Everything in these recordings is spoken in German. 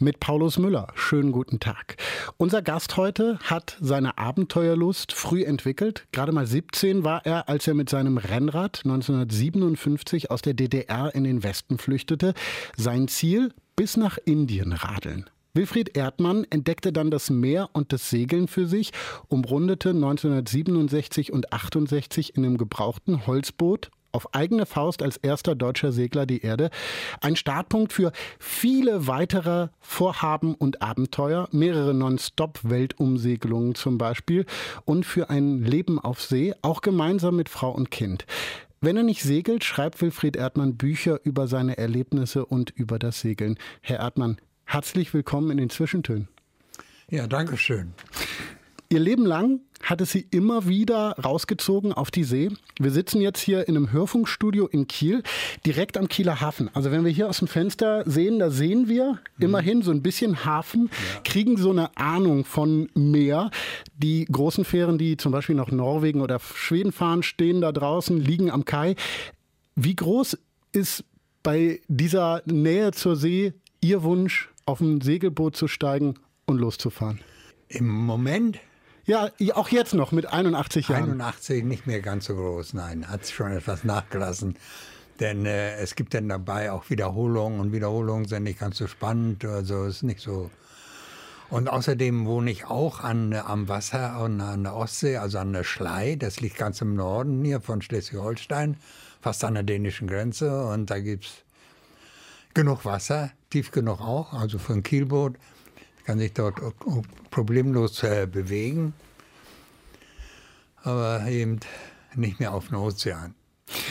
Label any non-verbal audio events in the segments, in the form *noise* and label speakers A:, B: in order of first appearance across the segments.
A: Mit Paulus Müller. Schönen guten Tag. Unser Gast heute hat seine Abenteuerlust früh entwickelt. Gerade mal 17 war er, als er mit seinem Rennrad 1957 aus der DDR in den Westen flüchtete. Sein Ziel? Bis nach Indien radeln. Wilfried Erdmann entdeckte dann das Meer und das Segeln für sich, umrundete 1967 und 68 in einem gebrauchten Holzboot auf eigene Faust als erster deutscher Segler die Erde. Ein Startpunkt für viele weitere Vorhaben und Abenteuer, mehrere Non-Stop-Weltumsegelungen zum Beispiel und für ein Leben auf See, auch gemeinsam mit Frau und Kind. Wenn er nicht segelt, schreibt Wilfried Erdmann Bücher über seine Erlebnisse und über das Segeln. Herr Erdmann, herzlich willkommen in den Zwischentönen.
B: Ja, danke schön.
A: Ihr Leben lang hat es sie immer wieder rausgezogen auf die See. Wir sitzen jetzt hier in einem Hörfunkstudio in Kiel, direkt am Kieler Hafen. Also wenn wir hier aus dem Fenster sehen, da sehen wir mhm. immerhin so ein bisschen Hafen, ja. kriegen so eine Ahnung von Meer. Die großen Fähren, die zum Beispiel nach Norwegen oder Schweden fahren, stehen da draußen, liegen am Kai. Wie groß ist bei dieser Nähe zur See Ihr Wunsch, auf ein Segelboot zu steigen und loszufahren?
B: Im Moment
A: ja, auch jetzt noch mit 81 Jahren.
B: 81 nicht mehr ganz so groß, nein, hat schon etwas nachgelassen. Denn äh, es gibt dann dabei auch Wiederholungen und Wiederholungen sind nicht ganz so spannend, also ist nicht so. Und außerdem wohne ich auch an, am Wasser und an der Ostsee, also an der Schlei, das liegt ganz im Norden hier von Schleswig-Holstein, fast an der dänischen Grenze und da gibt es genug Wasser, tief genug auch, also für ein Kielboot kann sich dort problemlos äh, bewegen, aber eben nicht mehr auf dem Ozean.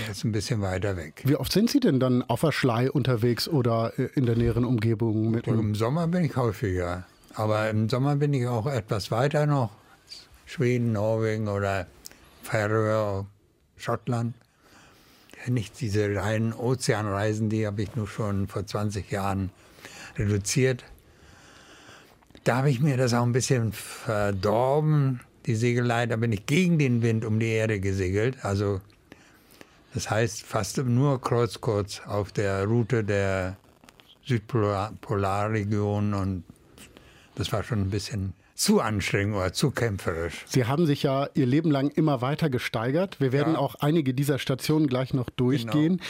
B: Er ist ein bisschen weiter weg.
A: Wie oft sind Sie denn dann auf der Schlei unterwegs oder äh, in der näheren Umgebung?
B: Mit Im Sommer bin ich häufiger. Aber im Sommer bin ich auch etwas weiter noch. Schweden, Norwegen oder Färöer, Schottland. Nicht diese reinen Ozeanreisen, die habe ich nur schon vor 20 Jahren reduziert da habe ich mir das auch ein bisschen verdorben, die Segelei. Da bin ich gegen den Wind um die Erde gesegelt. Also das heißt fast nur kreuz kurz auf der Route der Südpolarregion und das war schon ein bisschen zu anstrengend oder zu kämpferisch.
A: Sie haben sich ja Ihr Leben lang immer weiter gesteigert. Wir werden ja. auch einige dieser Stationen gleich noch durchgehen. Genau.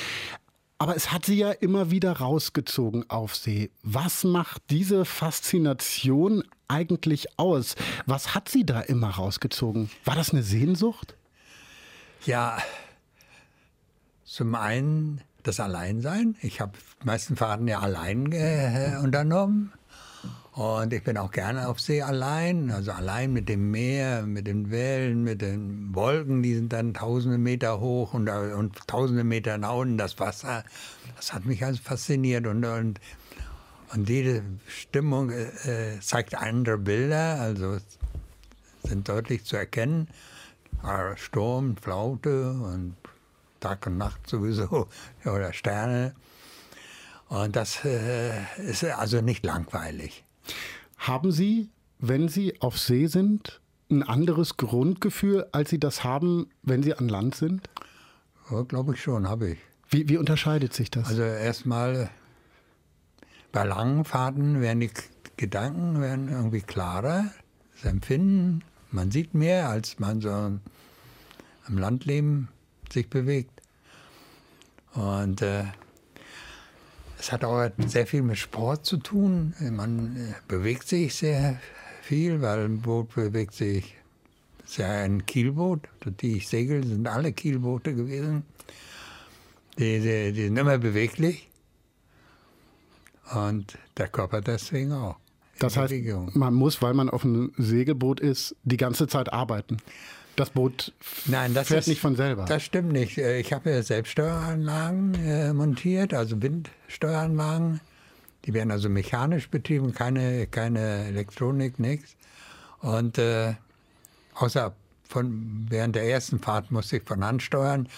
A: Aber es hat sie ja immer wieder rausgezogen auf See. Was macht diese Faszination eigentlich aus? Was hat sie da immer rausgezogen? War das eine Sehnsucht?
B: Ja, zum einen das Alleinsein. Ich habe die meisten Fahrten ja allein äh, unternommen. Und ich bin auch gerne auf See allein, also allein mit dem Meer, mit den Wellen, mit den Wolken, die sind dann tausende Meter hoch und, und tausende Meter nach unten das Wasser. Das hat mich also fasziniert und, und, und jede Stimmung äh, zeigt andere Bilder, also sind deutlich zu erkennen. Sturm, Flaute und Tag und Nacht sowieso *laughs* oder Sterne. Und das äh, ist also nicht langweilig.
A: Haben Sie, wenn Sie auf See sind, ein anderes Grundgefühl, als Sie das haben, wenn Sie an Land sind?
B: Ja, glaube ich schon, habe ich.
A: Wie, wie unterscheidet sich das?
B: Also erstmal bei langen Fahrten werden die Gedanken werden irgendwie klarer, das Empfinden, man sieht mehr, als man so am Landleben sich bewegt. Und äh, es hat auch sehr viel mit Sport zu tun. Man äh, bewegt sich sehr viel, weil ein Boot bewegt sich. Es ist ja ein Kielboot, die ich segel, sind alle Kielboote gewesen. Die, die, die sind immer beweglich. Und der Körper deswegen auch.
A: Das heißt, man muss, weil man auf einem Segelboot ist, die ganze Zeit arbeiten. Das Boot Nein, das fährt ist, nicht von selber.
B: Das stimmt nicht. Äh, ich habe ja Selbststeueranlagen äh, montiert, also Windsteueranlagen. Die werden also mechanisch betrieben, keine, keine Elektronik, nichts. Und äh, außer von, während der ersten Fahrt musste ich von Hand steuern.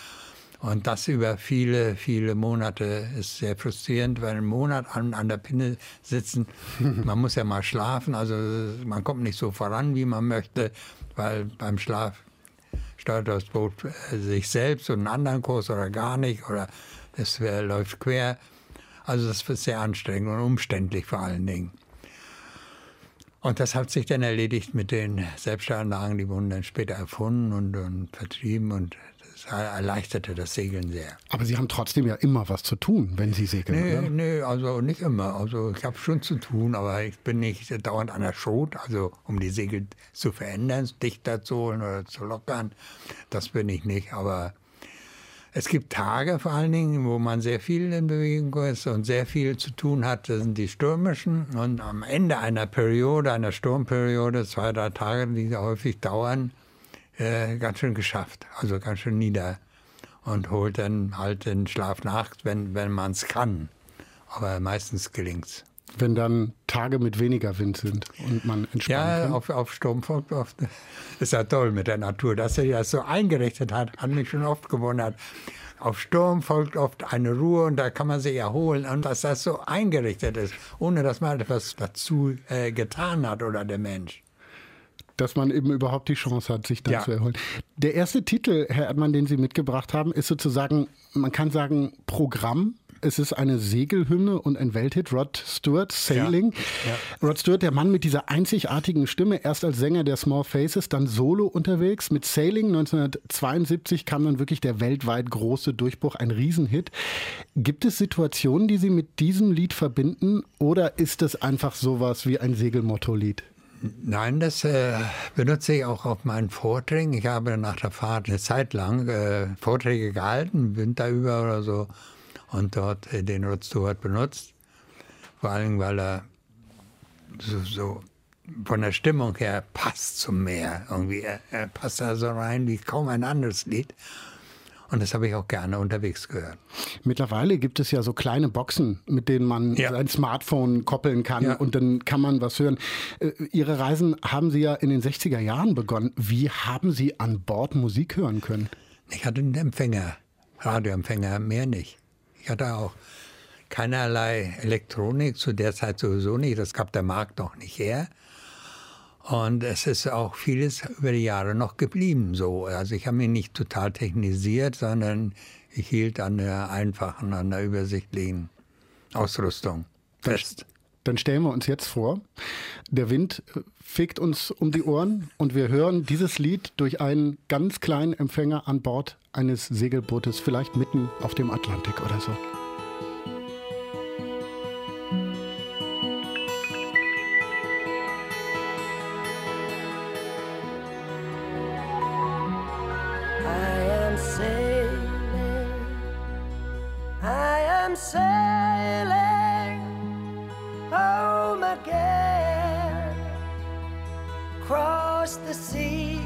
B: Und das über viele, viele Monate ist sehr frustrierend, weil einen Monat an, an der Pinne sitzen, *laughs* man muss ja mal schlafen, also man kommt nicht so voran, wie man möchte, weil beim Schlaf steuert das Boot äh, sich selbst und einen anderen Kurs oder gar nicht oder es läuft quer. Also das wird sehr anstrengend und umständlich vor allen Dingen. Und das hat sich dann erledigt mit den Selbstanlagen, die wurden dann später erfunden und, und vertrieben und das erleichterte das Segeln sehr.
A: Aber Sie haben trotzdem ja immer was zu tun, wenn Sie segeln,
B: nee,
A: oder?
B: Nee, also nicht immer. Also ich habe schon zu tun, aber ich bin nicht dauernd an der Schot, also um die Segel zu verändern, dichter zu holen oder zu lockern. Das bin ich nicht, aber es gibt Tage vor allen Dingen, wo man sehr viel in Bewegung ist und sehr viel zu tun hat. Das sind die stürmischen. Und am Ende einer Periode, einer Sturmperiode, zwei, drei Tage, die häufig dauern, äh, ganz schön geschafft. Also ganz schön nieder. Und holt dann halt den Schlaf nach, wenn, wenn man es kann. Aber meistens gelingt es
A: wenn dann Tage mit weniger Wind sind und man entspannen
B: ja,
A: kann?
B: auf, auf Sturm folgt *laughs* oft. Ist ja toll mit der Natur. Dass er das so eingerichtet hat, hat mich schon oft gewundert. Auf Sturm folgt oft eine Ruhe und da kann man sich erholen. Und dass das so eingerichtet ist, ohne dass man etwas dazu äh, getan hat oder der Mensch
A: dass man eben überhaupt die Chance hat, sich dann
B: Ja.
A: zu erholen. Der erste Titel, Herr Erdmann, den Sie mitgebracht haben, ist sozusagen, man kann sagen, Programm. Es ist eine Segelhymne und ein Welthit, Rod Stewart, Sailing. Rod Stewart, der Mann mit dieser einzigartigen Stimme, erst als Sänger der Small Faces, dann solo unterwegs. Mit Sailing 1972 kam dann wirklich der weltweit große Durchbruch, ein Riesenhit. Gibt es Situationen, die Sie mit diesem Lied verbinden oder ist es einfach sowas wie ein Segelmotto-Lied?
B: Nein, das äh, benutze ich auch auf meinen Vorträgen. Ich habe nach der Fahrt eine Zeit lang äh, Vorträge gehalten, Winter über oder so, und dort äh, den Rod Stewart benutzt. Vor allem, weil er so, so von der Stimmung her passt zum Meer. Irgendwie, er, er passt da so rein wie kaum ein anderes Lied. Und das habe ich auch gerne unterwegs gehört.
A: Mittlerweile gibt es ja so kleine Boxen, mit denen man
B: Ja.
A: sein Smartphone koppeln kann
B: Ja.
A: und dann kann man was hören. Äh, Ihre Reisen haben Sie ja in den 60er Jahren begonnen. Wie haben Sie an Bord Musik hören können?
B: Ich hatte einen Empfänger, Radioempfänger, mehr nicht. Ich hatte auch keinerlei Elektronik, zu der Zeit sowieso nicht. Das gab der Markt noch nicht her. Und es ist auch vieles über die Jahre noch geblieben so. Also ich habe mich nicht total technisiert, sondern ich hielt an der einfachen, an der übersichtlichen Ausrüstung fest.
A: Dann stellen wir uns jetzt vor, der Wind äh, fegt uns um die Ohren und wir hören dieses Lied durch einen ganz kleinen Empfänger an Bord eines Segelbootes, vielleicht mitten auf dem Atlantik oder so.
C: Sailing home again, across the sea.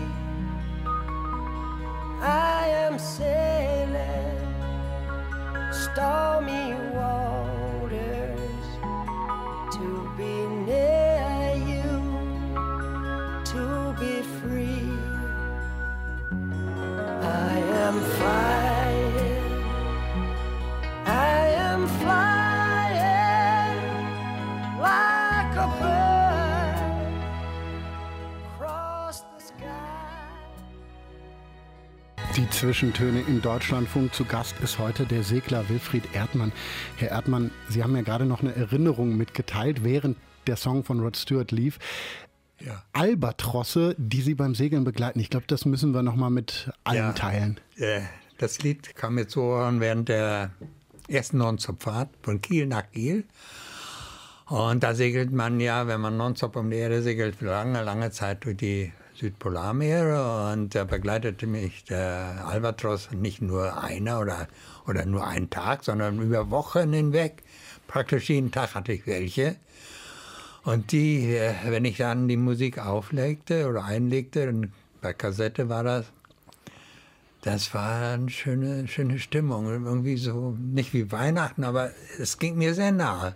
C: I am sailing stormy
A: Die Zwischentöne im Deutschlandfunk. Zu Gast ist heute der Segler Wilfried Erdmann. Herr Erdmann, Sie haben ja gerade noch eine Erinnerung mitgeteilt, während der Song von Rod Stewart lief.
B: Ja.
A: Albatrosse, die Sie beim Segeln begleiten. Ich glaube, das müssen wir noch mal mit allen
B: Ja.
A: teilen.
B: Äh, Das Lied kam mir zu Ohren während der ersten Nonstop-Fahrt von Kiel nach Kiel. Und da segelt man ja, wenn man nonstop um die Erde segelt, lange, lange Zeit durch die Südpolarmeere. Und da begleitete mich der Albatros nicht nur einer oder, oder nur einen Tag, sondern über Wochen hinweg. Praktisch jeden Tag hatte ich welche. Und die, äh, wenn ich dann die Musik auflegte oder einlegte, bei Kassette war das, das war eine schöne, schöne Stimmung. Irgendwie so, nicht wie Weihnachten, aber es ging mir sehr nahe.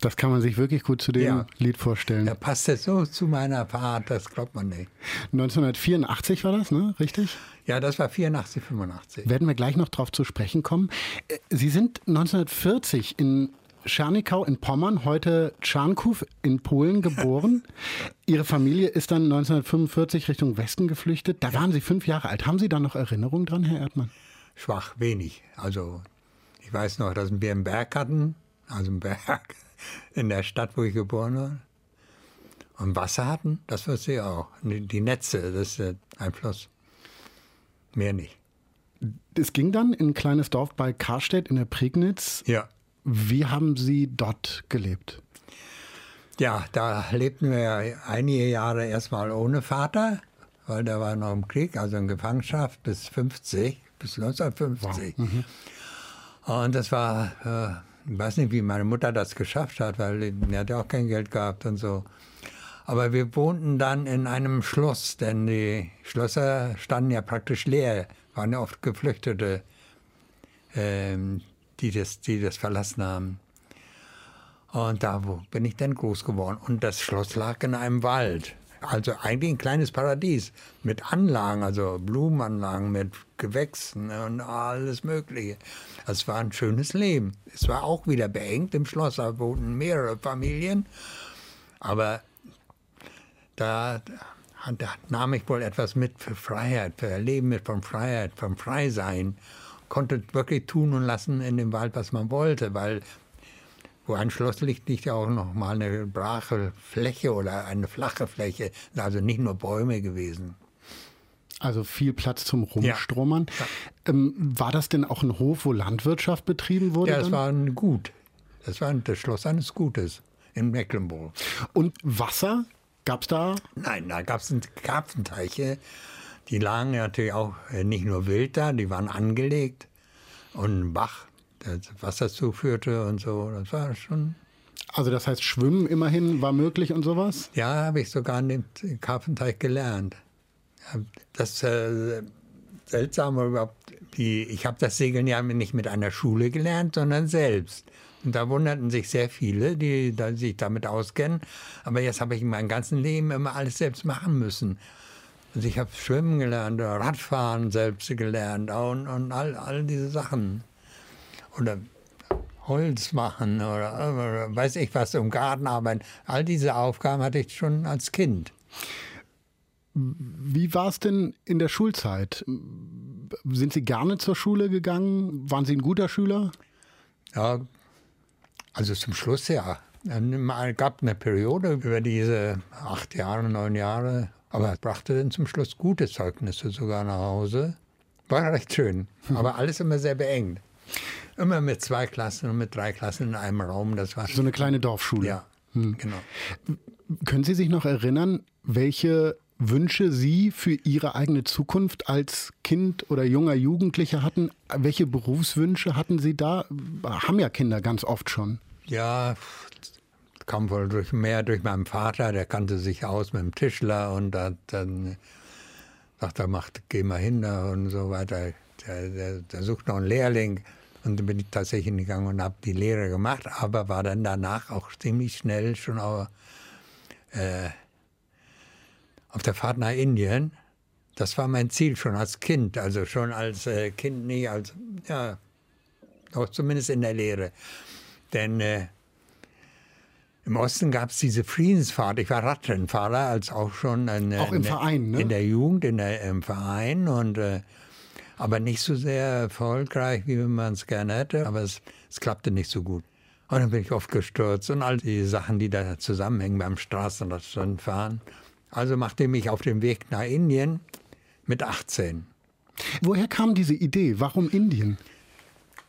A: Das kann man sich wirklich gut zu dem
B: Ja.
A: Lied vorstellen.
B: Da passt es so zu meiner Fahrt, das glaubt man nicht.
A: 1984 war das, ne? Richtig?
B: Ja, das war 84, 85.
A: Werden wir gleich noch drauf zu sprechen kommen. Äh, Sie sind 1940 in Czernikau in Pommern, heute Czarnków in Polen geboren. *laughs* Ihre Familie ist dann 1945 Richtung Westen geflüchtet. Da waren Sie fünf Jahre alt. Haben Sie da noch Erinnerungen dran, Herr Erdmann?
B: Schwach, wenig. Also ich weiß noch, dass wir einen Berg hatten, also einen Berg in der Stadt, wo ich geboren war. Und Wasser hatten, das wusste ich auch. Die Netze, das ist äh, ein Fluss. Mehr nicht.
A: Es ging dann in ein kleines Dorf bei Karstedt in der Prignitz.
B: Ja.
A: Wie haben Sie dort gelebt?
B: Ja, da lebten wir einige Jahre erstmal ohne Vater, weil der war noch im Krieg, also in Gefangenschaft bis 50, bis 1950. Und das war, äh, ich weiß nicht, wie meine Mutter das geschafft hat, weil die hat ja auch kein Geld gehabt und so. Aber wir wohnten dann in einem Schloss, denn die Schlösser standen ja praktisch leer, waren ja oft Geflüchtete, ähm, die, das, die das verlassen haben. Und da bin ich dann groß geworden. Und das Schloss lag in einem Wald. Also eigentlich ein kleines Paradies mit Anlagen, also Blumenanlagen mit Gewächsen und alles Mögliche. Es war ein schönes Leben. Es war auch wieder beengt im Schloss, da wohnten mehrere Familien. Aber da, da nahm ich wohl etwas mit für Freiheit, für Leben mit von Freiheit, vom Freisein. Konnte wirklich tun und lassen in dem Wald, was man wollte, weil wo ein Schloss liegt, liegt ja auch noch mal eine brache Fläche oder eine flache Fläche. Also nicht nur Bäume gewesen.
A: Also viel Platz zum Rumstromern. Ähm, war das denn auch ein Hof, wo Landwirtschaft betrieben wurde?
B: Ja, das
A: dann?
B: war ein Gut. Das war das Schloss eines Gutes in Mecklenburg.
A: Und Wasser? Gab es da?
B: Nein, da gab es Karpfenteiche. Die lagen natürlich auch äh, nicht nur wild da, die waren angelegt. Und ein Bach, der Wasser zuführte und so. Das war schon.
A: Also das heißt, Schwimmen immerhin war möglich und sowas?
B: Ja, habe ich sogar in dem Karpfenteich gelernt. Das äh, Seltsame überhaupt, die, ich habe das Segeln ja nicht mit einer Schule gelernt, sondern selbst. Und da wunderten sich sehr viele, die da, sich damit auskennen. Aber jetzt habe ich in meinem ganzen Leben immer alles selbst machen müssen. Also ich habe Schwimmen gelernt, Radfahren selbst gelernt und, und all, all diese Sachen. Oder Holz machen oder, oder weiß ich was, im Garten arbeiten. All diese Aufgaben hatte ich schon als Kind.
A: Wie war es denn in der Schulzeit? Sind Sie gerne zur Schule gegangen? Waren Sie ein guter Schüler?
B: Ja, also zum Schluss ja. Es gab eine Periode über diese acht Jahre, neun Jahre, aber brachte dann zum Schluss gute Zeugnisse sogar nach Hause. War recht schön, aber alles immer sehr beengt. Immer mit zwei Klassen und mit drei Klassen in einem Raum. Das war
A: So eine kleine Dorfschule.
B: ja, genau.
A: Können Sie sich noch erinnern, welche Wünsche Sie für Ihre eigene Zukunft als Kind oder junger Jugendlicher hatten? Welche Berufswünsche hatten Sie da? Haben ja Kinder ganz oft schon.
B: Ja, kam wohl durch, mehr durch meinen Vater, der kannte sich aus mit dem Tischler und hat dann sagt er, macht, geh mal hin und so weiter. Der, der, der sucht noch einen Lehrling. Und dann bin ich tatsächlich hingegangen und habe die Lehre gemacht, aber war dann danach auch ziemlich schnell schon auch, äh, auf der Fahrt nach Indien. Das war mein Ziel schon als Kind, also schon als äh, Kind nicht als, ja, auch zumindest in der Lehre. Denn äh, im Osten gab es diese Friedensfahrt. Ich war Radrennfahrer, als auch schon in,
A: Auch im
B: in,
A: Verein, ne?
B: in der Jugend, in der, im Verein und äh, aber nicht so sehr erfolgreich, wie man es gerne hätte. Aber es, es klappte nicht so gut. Und dann bin ich oft gestürzt und all die Sachen, die da zusammenhängen beim Straßenradfahren. Also machte ich mich auf den Weg nach Indien mit 18.
A: Woher kam diese Idee? Warum Indien?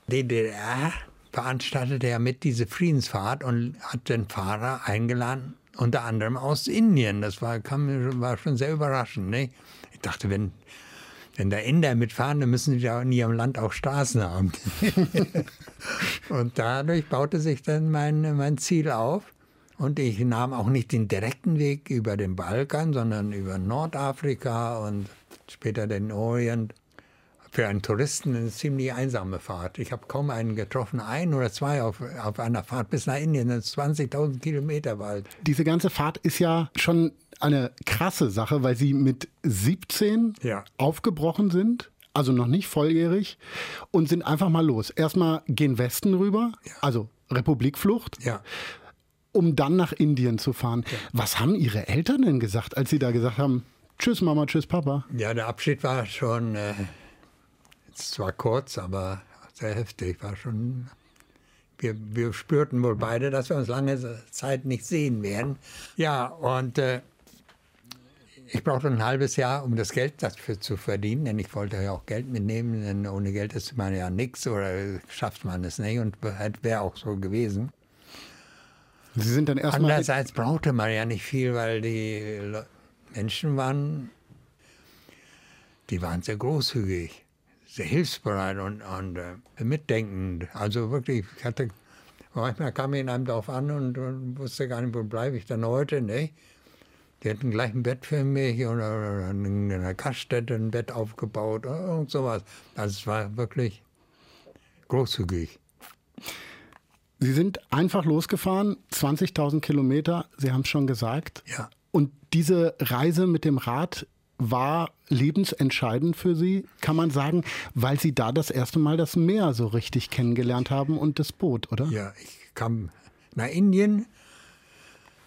B: DDR veranstaltete ja mit diese Friedensfahrt und hat den Fahrer eingeladen, unter anderem aus Indien. Das war, kam, war schon sehr überraschend. Ne? Ich dachte, wenn, wenn da Inder mitfahren, dann müssen die ja in ihrem Land auch Straßen haben. *laughs* und dadurch baute sich dann mein, mein Ziel auf. Und ich nahm auch nicht den direkten Weg über den Balkan, sondern über Nordafrika und später den Orient für einen Touristen eine ziemlich einsame Fahrt. Ich habe kaum einen getroffen, ein oder zwei auf, auf einer Fahrt bis nach Indien, das ist 20.000 Kilometer weit.
A: Diese ganze Fahrt ist ja schon eine krasse Sache, weil Sie mit 17
B: Ja.
A: aufgebrochen sind, also noch nicht volljährig, und sind einfach mal los. Erstmal gen Westen rüber, also Republikflucht,
B: Ja.
A: Um dann nach Indien zu fahren. Was haben Ihre Eltern denn gesagt, als Sie da gesagt haben, tschüss Mama, tschüss Papa?
B: Ja, der Abschied war schon, äh, zwar kurz, aber sehr heftig. War schon, wir, wir spürten wohl beide, dass wir uns lange Zeit nicht sehen werden. Ja, und äh, ich brauchte ein halbes Jahr, um das Geld dafür zu verdienen, denn ich wollte ja auch Geld mitnehmen, denn ohne Geld ist man ja nichts oder schafft man es nicht und wäre auch so gewesen.
A: Sie sind dann erstmal.
B: Andererseits brauchte man ja nicht viel, weil die Menschen waren, die waren sehr großzügig, sehr hilfsbereit und, und äh, mitdenkend. Also wirklich, ich hatte, manchmal kam ich in einem Dorf an und, und wusste gar nicht, wo bleibe ich denn heute, ne? Die hatten gleich ein Bett für mich oder, in einer Gaststätte ein Bett aufgebaut oder irgend sowas. Also es war wirklich großzügig.
A: Sie sind einfach losgefahren, 20.000 Kilometer, Sie haben es schon gesagt.
B: Ja.
A: Und diese Reise mit dem Rad war lebensentscheidend für Sie, kann man sagen, weil Sie da das erste Mal das Meer so richtig kennengelernt haben und das Boot, oder?
B: Ja, ich kam nach Indien,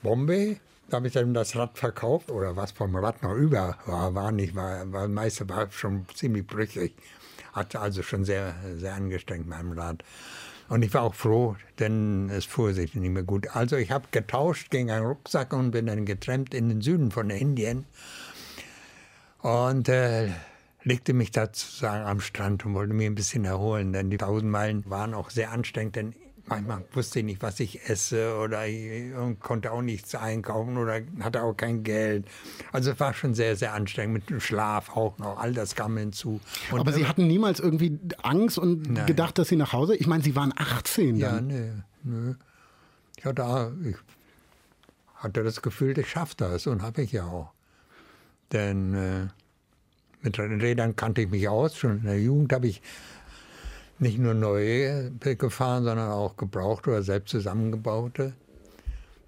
B: Bombay, da habe ich dann das Rad verkauft oder was vom Rad noch über war, war nicht, war, war meiste war schon ziemlich brüchig. Hatte also schon sehr, sehr angestrengt meinem Rad. Und ich war auch froh, denn es fuhr sich nicht mehr gut. Also ich habe getauscht gegen einen Rucksack und bin dann getrennt in den Süden von Indien und äh, legte mich da sozusagen am Strand und wollte mich ein bisschen erholen, denn die tausend Meilen waren auch sehr anstrengend, denn manchmal wusste ich nicht, was ich esse oder ich, konnte auch nichts einkaufen oder hatte auch kein Geld. Also es war schon sehr, sehr anstrengend mit dem Schlaf auch noch, all das kam hinzu. Und
A: Aber Sie hatten niemals irgendwie Angst und
B: Nein.
A: gedacht, dass Sie nach Hause? Ich meine, Sie waren 18
B: Ja,
A: dann.
B: nö, nö. Ich hatte, ich hatte das Gefühl, ich schaffe das und habe ich ja auch. Denn äh, mit den Rädern kannte ich mich aus. Schon in der Jugend habe ich nicht nur neue gefahren, sondern auch gebrauchte oder selbst zusammengebaute.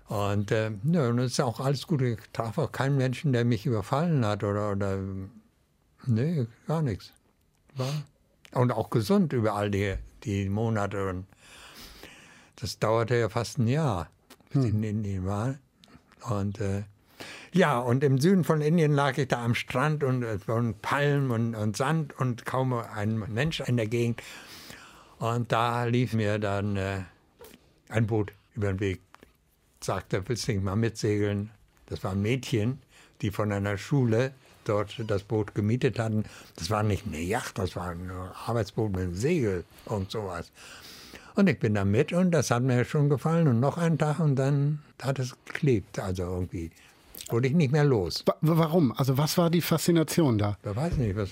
B: Und äh, ja, und es ist auch alles gut. Ich traf auch keinen Menschen, der mich überfallen hat oder, oder nee, gar nichts. War, und auch gesund über all die, die Monate. Und das dauerte ja fast ein Jahr, bis ich in Indien war. Und äh, ja, und im Süden von Indien lag ich da am Strand und es waren Palmen und, und Sand und kaum ein Mensch in der Gegend. Und da lief mir dann äh, ein Boot über den Weg. Sagte, willst du nicht mal mitsegeln? Das war ein Mädchen, die von einer Schule dort das Boot gemietet hatten. Das war nicht eine Yacht, das war ein Arbeitsboot mit einem Segel und sowas. Und ich bin da mit und das hat mir schon gefallen. Und noch einen Tag und dann hat es geklebt. Also irgendwie wurde ich nicht mehr los.
A: Wa- Warum? Also was war die Faszination da?
B: Ich weiß nicht, was.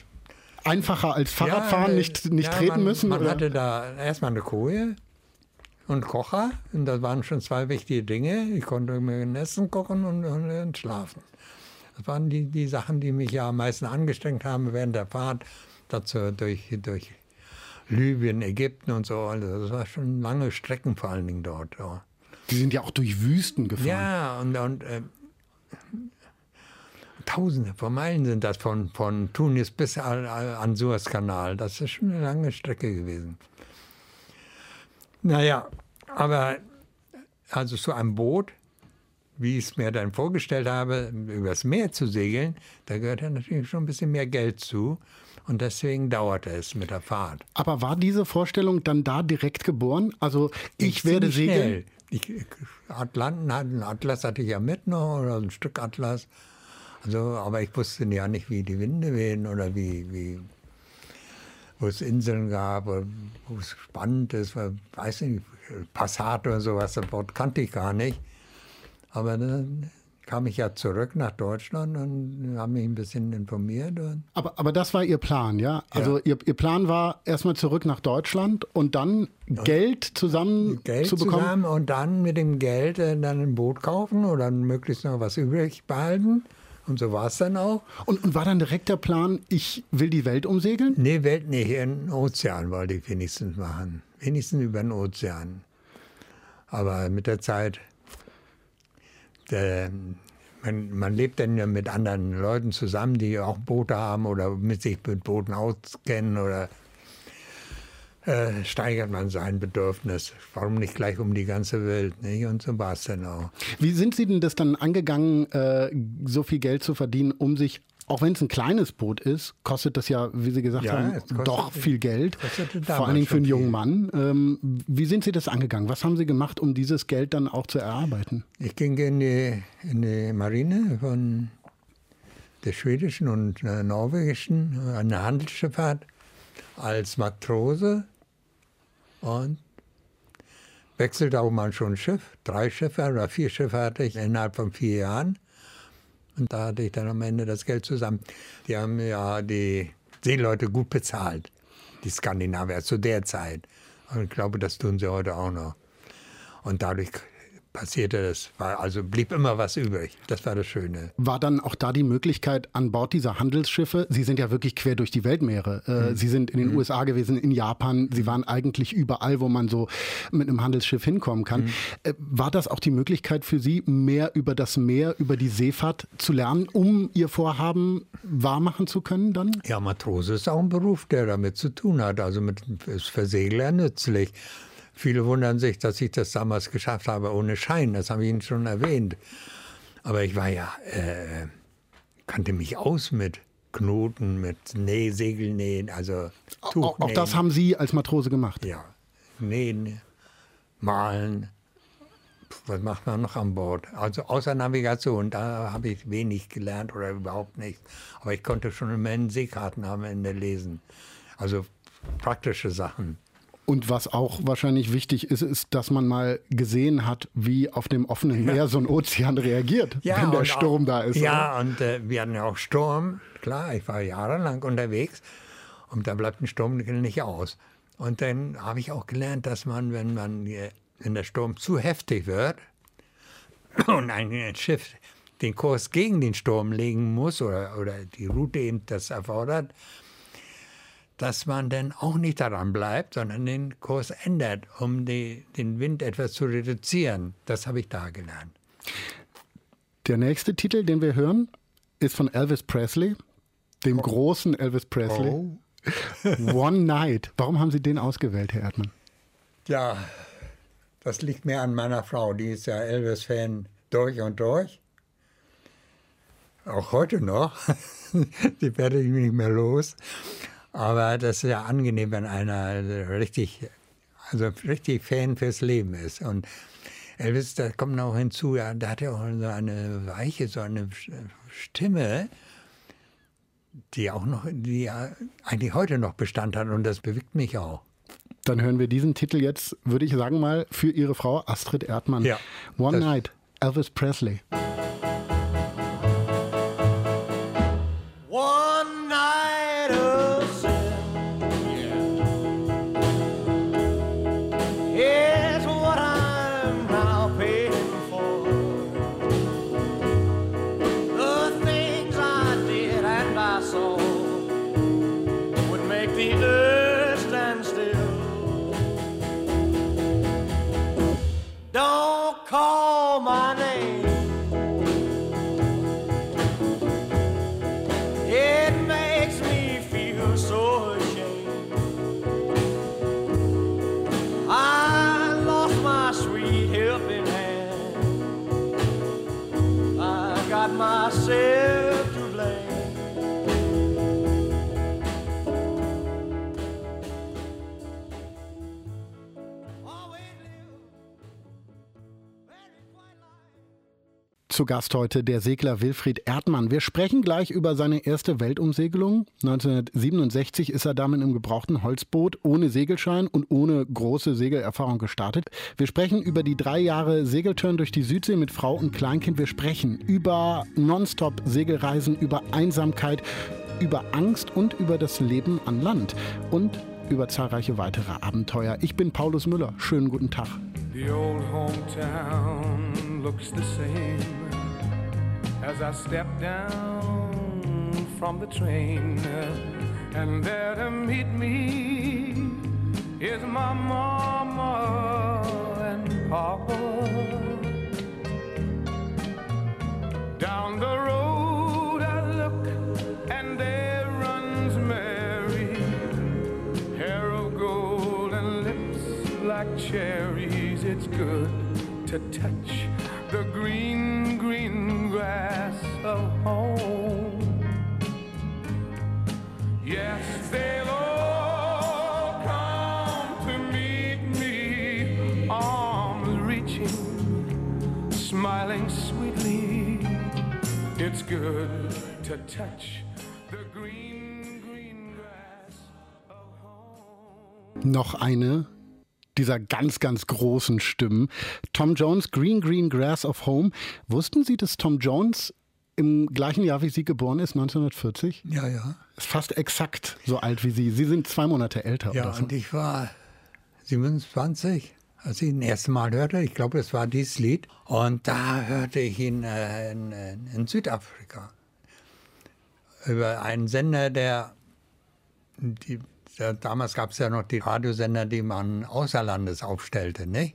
A: Einfacher als Fahrradfahren,
B: Ja,
A: nicht, nicht
B: ja,
A: treten
B: man,
A: müssen?
B: Man
A: oder?
B: hatte da erstmal eine Koje und Kocher. Und das waren schon zwei wichtige Dinge. Ich konnte mir ein Essen kochen und, und, und schlafen. Das waren die, die Sachen, die mich ja am meisten angestrengt haben während der Fahrt. Dazu durch, durch Libyen, Ägypten und so. Also das war schon lange Strecken vor allen Dingen dort. Ja.
A: Die sind ja auch durch Wüsten gefahren.
B: Ja, und, und äh, Tausende von Meilen sind das von, von Tunis bis an, an Suezkanal. Das ist schon eine lange Strecke gewesen. Naja, aber also zu einem Boot, wie ich es mir dann vorgestellt habe, übers Meer zu segeln, da gehört ja natürlich schon ein bisschen mehr Geld zu. Und deswegen dauerte es mit der Fahrt.
A: Aber war diese Vorstellung dann da direkt geboren? Also ich werde
B: Ziemlich
A: segeln?
B: schnell. Ich, Atlanten Atlas hatte ich ja mit noch, oder ein Stück Atlas. Also, aber ich wusste ja nicht, wie die Winde wehen oder wie, wie wo es Inseln gab, oder wo es spannend ist, weil, weiß nicht, Passat oder sowas, das Wort kannte ich gar nicht. Aber dann kam ich ja zurück nach Deutschland und habe mich ein bisschen informiert.
A: Aber, aber das war Ihr Plan, ja? Also Ihr, Ihr Plan war erstmal zurück nach Deutschland und dann Geld zusammen
B: Geld
A: zu bekommen?
B: zusammen und dann mit dem Geld äh, dann ein Boot kaufen oder möglichst noch was übrig behalten Und so war es dann auch.
A: Und, und war dann direkt der Plan, ich will die Welt umsegeln?
B: Nee, Welt nicht, in den Ozean wollte ich wenigstens machen. Wenigstens über den Ozean. Aber mit der Zeit, der, man, man lebt dann ja mit anderen Leuten zusammen, die auch Boote haben oder mit sich mit Booten auskennen oder äh, steigert man sein Bedürfnis. Warum nicht gleich um die ganze Welt? Nicht? Und so war es dann auch.
A: Wie sind Sie denn das dann angegangen, äh, so viel Geld zu verdienen, um sich, auch wenn es ein kleines Boot ist, kostet das ja, wie Sie gesagt
B: Ja,
A: haben,
B: kostet-
A: doch viel Geld. Vor allen Dingen für einen jungen. Mann. Ähm, wie sind Sie das angegangen? Was haben Sie gemacht, um dieses Geld dann auch zu erarbeiten?
B: Ich ging in die, in die Marine von der schwedischen und äh, norwegischen, eine Handelsschifffahrt als Matrose und wechselte auch mal schon ein Schiff. Drei Schiffe oder vier Schiffe hatte ich innerhalb von vier Jahren. Und da hatte ich dann am Ende das Geld zusammen. Die haben ja die Seeleute gut bezahlt, die Skandinavier zu der Zeit. Und ich glaube, das tun sie heute auch noch. Und dadurch passierte das. War, also blieb immer was übrig. Das war das Schöne.
A: War dann auch da die Möglichkeit an Bord dieser Handelsschiffe, Sie sind ja wirklich quer durch die Weltmeere. Äh,
B: Mhm.
A: Sie sind in den USA gewesen, in Japan, Sie waren eigentlich überall, wo man so mit einem Handelsschiff hinkommen
B: Mhm.
A: kann. Äh, war das auch die Möglichkeit für Sie, mehr über das Meer, über die Seefahrt zu lernen, um Ihr Vorhaben wahrmachen zu können dann?
B: Ja, Matrose ist auch ein Beruf, der damit zu tun hat. Also mit, ist für Segler nützlich. Viele wundern sich, dass ich das damals geschafft habe ohne Schein. Das habe ich Ihnen schon erwähnt. Aber ich war ja, äh, kannte mich aus mit Knoten, mit Näh, Segelnähen, also
A: Auch,
B: Tuchnähen.
A: auch das haben Sie als Matrose gemacht.
B: Ja, nähen, malen. Was macht man noch an Bord? Also außer Navigation, da habe ich wenig gelernt oder überhaupt nichts. Aber ich konnte schon immerhin Seekarten am Ende lesen. Also praktische Sachen.
A: Und was auch wahrscheinlich wichtig ist, ist, dass man mal gesehen hat, wie auf dem offenen Meer so ein Ozean reagiert, wenn der Sturm
B: auch,
A: da ist. oder?
B: Ja, und äh, wir hatten ja auch Sturm. Klar, ich war jahrelang unterwegs und da bleibt ein Sturm nicht aus. Und dann habe ich auch gelernt, dass man, wenn man, wenn der Sturm zu heftig wird *coughs* und ein Schiff den Kurs gegen den Sturm legen muss oder, oder die Route eben das erfordert, dass man dann auch nicht daran bleibt, sondern den Kurs ändert, um die, den Wind etwas zu reduzieren. Das habe ich da gelernt.
A: Der nächste Titel, den wir hören, ist von Elvis Presley, dem großen Elvis Presley.
B: Oh. *laughs*
A: One Night. Warum haben Sie den ausgewählt, Herr Erdmann?
B: Ja, das liegt mir an meiner Frau. Die ist ja Elvis-Fan durch und durch. Auch heute noch. *laughs* Die werde ich nicht mehr los. Aber das ist ja angenehm, wenn einer richtig, also richtig Fan fürs Leben ist. Und Elvis, da kommt noch hinzu, ja, da hat er auch so eine weiche, so eine Stimme, die auch noch, die ja eigentlich heute noch Bestand hat. Und das bewegt mich auch.
A: Dann hören wir diesen Titel jetzt, würde ich sagen mal, für Ihre Frau Astrid Erdmann.
B: Ja,
A: One Night, Elvis Presley. Gast heute der Segler Wilfried Erdmann. Wir sprechen gleich über seine erste Weltumsegelung. 1967 ist er damit im gebrauchten Holzboot ohne Segelschein und ohne große Segelerfahrung gestartet. Wir sprechen über die drei Jahre Segeltörn durch die Südsee mit Frau und Kleinkind. Wir sprechen über Nonstop-Segelreisen, über Einsamkeit, über Angst und über das Leben an Land und über zahlreiche weitere Abenteuer. Ich bin Paulus Müller. Schönen guten Tag.
D: The old hometown looks the same
C: as I step down from the train. And there to meet me is my mama and papa. Down the road I look, and there runs Mary, hair of gold and lips like cherries. It's good to touch grass of home. Yes, they'll all come to meet me, arms reaching, smiling sweetly. It's good to touch the green.
A: Noch eine dieser ganz, ganz großen Stimmen. Tom Jones, Green Green Grass of Home. Wussten Sie, dass Tom Jones im gleichen Jahr wie Sie geboren ist, 1940?
B: Ja, ja.
A: Ist fast exakt so alt wie Sie. Sie sind zwei Monate älter
B: Ja,
A: so.
B: und ich war 27, als ich ihn das erste Mal hörte. Ich glaube, das war dieses Lied. Und da hörte ich ihn äh, in, in Südafrika. Über einen Sender, der, die, der damals gab es ja noch die Radiosender, die man außerlandes aufstellte, ne?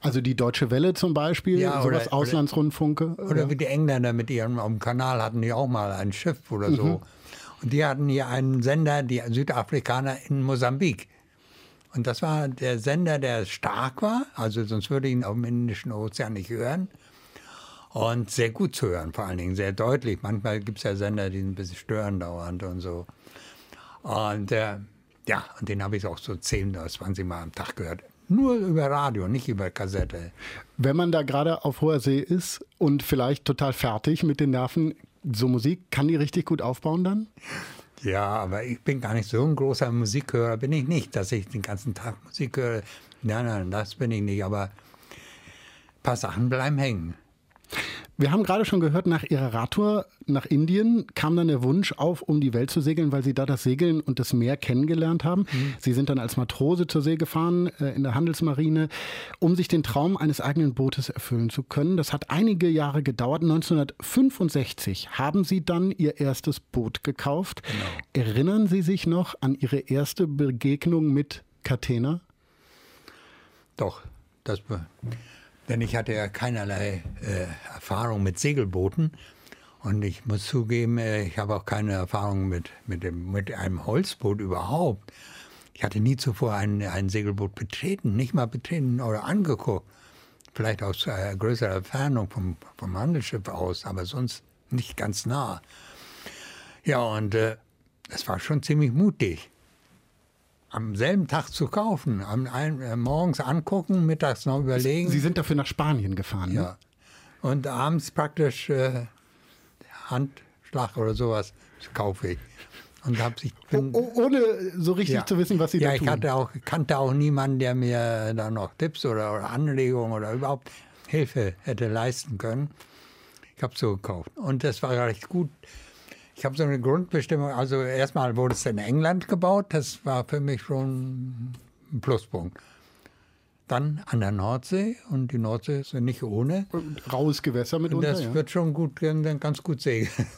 A: Also die Deutsche Welle zum Beispiel,
B: Ja,
A: sowas
B: oder-
A: Auslandsrundfunke.
B: Oder wie die Engländer mit ihrem dem Kanal hatten die auch mal ein Schiff oder so. Und die hatten hier einen Sender, die Südafrikaner in Mosambik. Und das war der Sender, der stark war, also sonst würde ich ihn auf dem Indischen Ozean nicht hören. Und sehr gut zu hören, vor allen Dingen sehr deutlich. Manchmal gibt es ja Sender, die ein bisschen stören dauernd und so. Und äh, ja, und den habe ich auch so 10 oder 20 Mal am Tag gehört. Nur über Radio, nicht über Kassette.
A: Wenn man da gerade auf hoher See ist und vielleicht total fertig mit den Nerven, so Musik, kann die richtig gut aufbauen dann?
B: Ja, aber ich bin gar nicht so ein großer Musikhörer, bin ich nicht, dass ich den ganzen Tag Musik höre. Nein, nein, das bin ich nicht, aber ein paar Sachen bleiben hängen.
A: Wir haben gerade schon gehört, nach Ihrer Radtour nach Indien kam dann der Wunsch auf, um die Welt zu segeln, weil Sie da das Segeln und das Meer kennengelernt haben. Sie sind dann als Matrose zur See gefahren äh, in der Handelsmarine, um sich den Traum eines eigenen Bootes erfüllen zu können. Das hat einige Jahre gedauert. 1965 haben Sie dann Ihr erstes Boot gekauft. Erinnern Sie sich noch an Ihre erste Begegnung mit Catena?
B: Doch, das, be- denn ich hatte ja keinerlei äh, Erfahrung mit Segelbooten. Und ich muss zugeben, äh, ich habe auch keine Erfahrung mit, mit, dem, mit einem Holzboot überhaupt. Ich hatte nie zuvor ein, ein Segelboot betreten, nicht mal betreten oder angeguckt. Vielleicht aus äh, größerer Entfernung vom, vom Handelsschiff aus, aber sonst nicht ganz nah. Ja, und äh, es war schon ziemlich mutig am selben Tag zu kaufen, am ein, äh, morgens angucken, mittags noch überlegen.
A: Sie sind dafür nach Spanien gefahren. Ne?
B: ja. Und abends praktisch äh, Handschlag oder sowas kaufe ich. Und hab ich bin,
A: Oh, ohne so richtig
B: ja.
A: zu wissen, was Sie
B: ja,
A: da
B: ich
A: tun.
B: hatte auch, kannte auch niemanden, der mir da noch Tipps oder, oder Anregungen oder überhaupt Hilfe hätte leisten können. Ich habe so gekauft. Und das war recht gut. Ich habe so eine Grundbestimmung. Also erstmal wurde es in England gebaut. Das war für mich schon ein Pluspunkt. Dann an der Nordsee. Und die Nordsee ist ja nicht ohne.
A: Raues Gewässer
B: Und
A: mitunter.
B: das
A: ja.
B: wird schon gut, ganz gut segeln.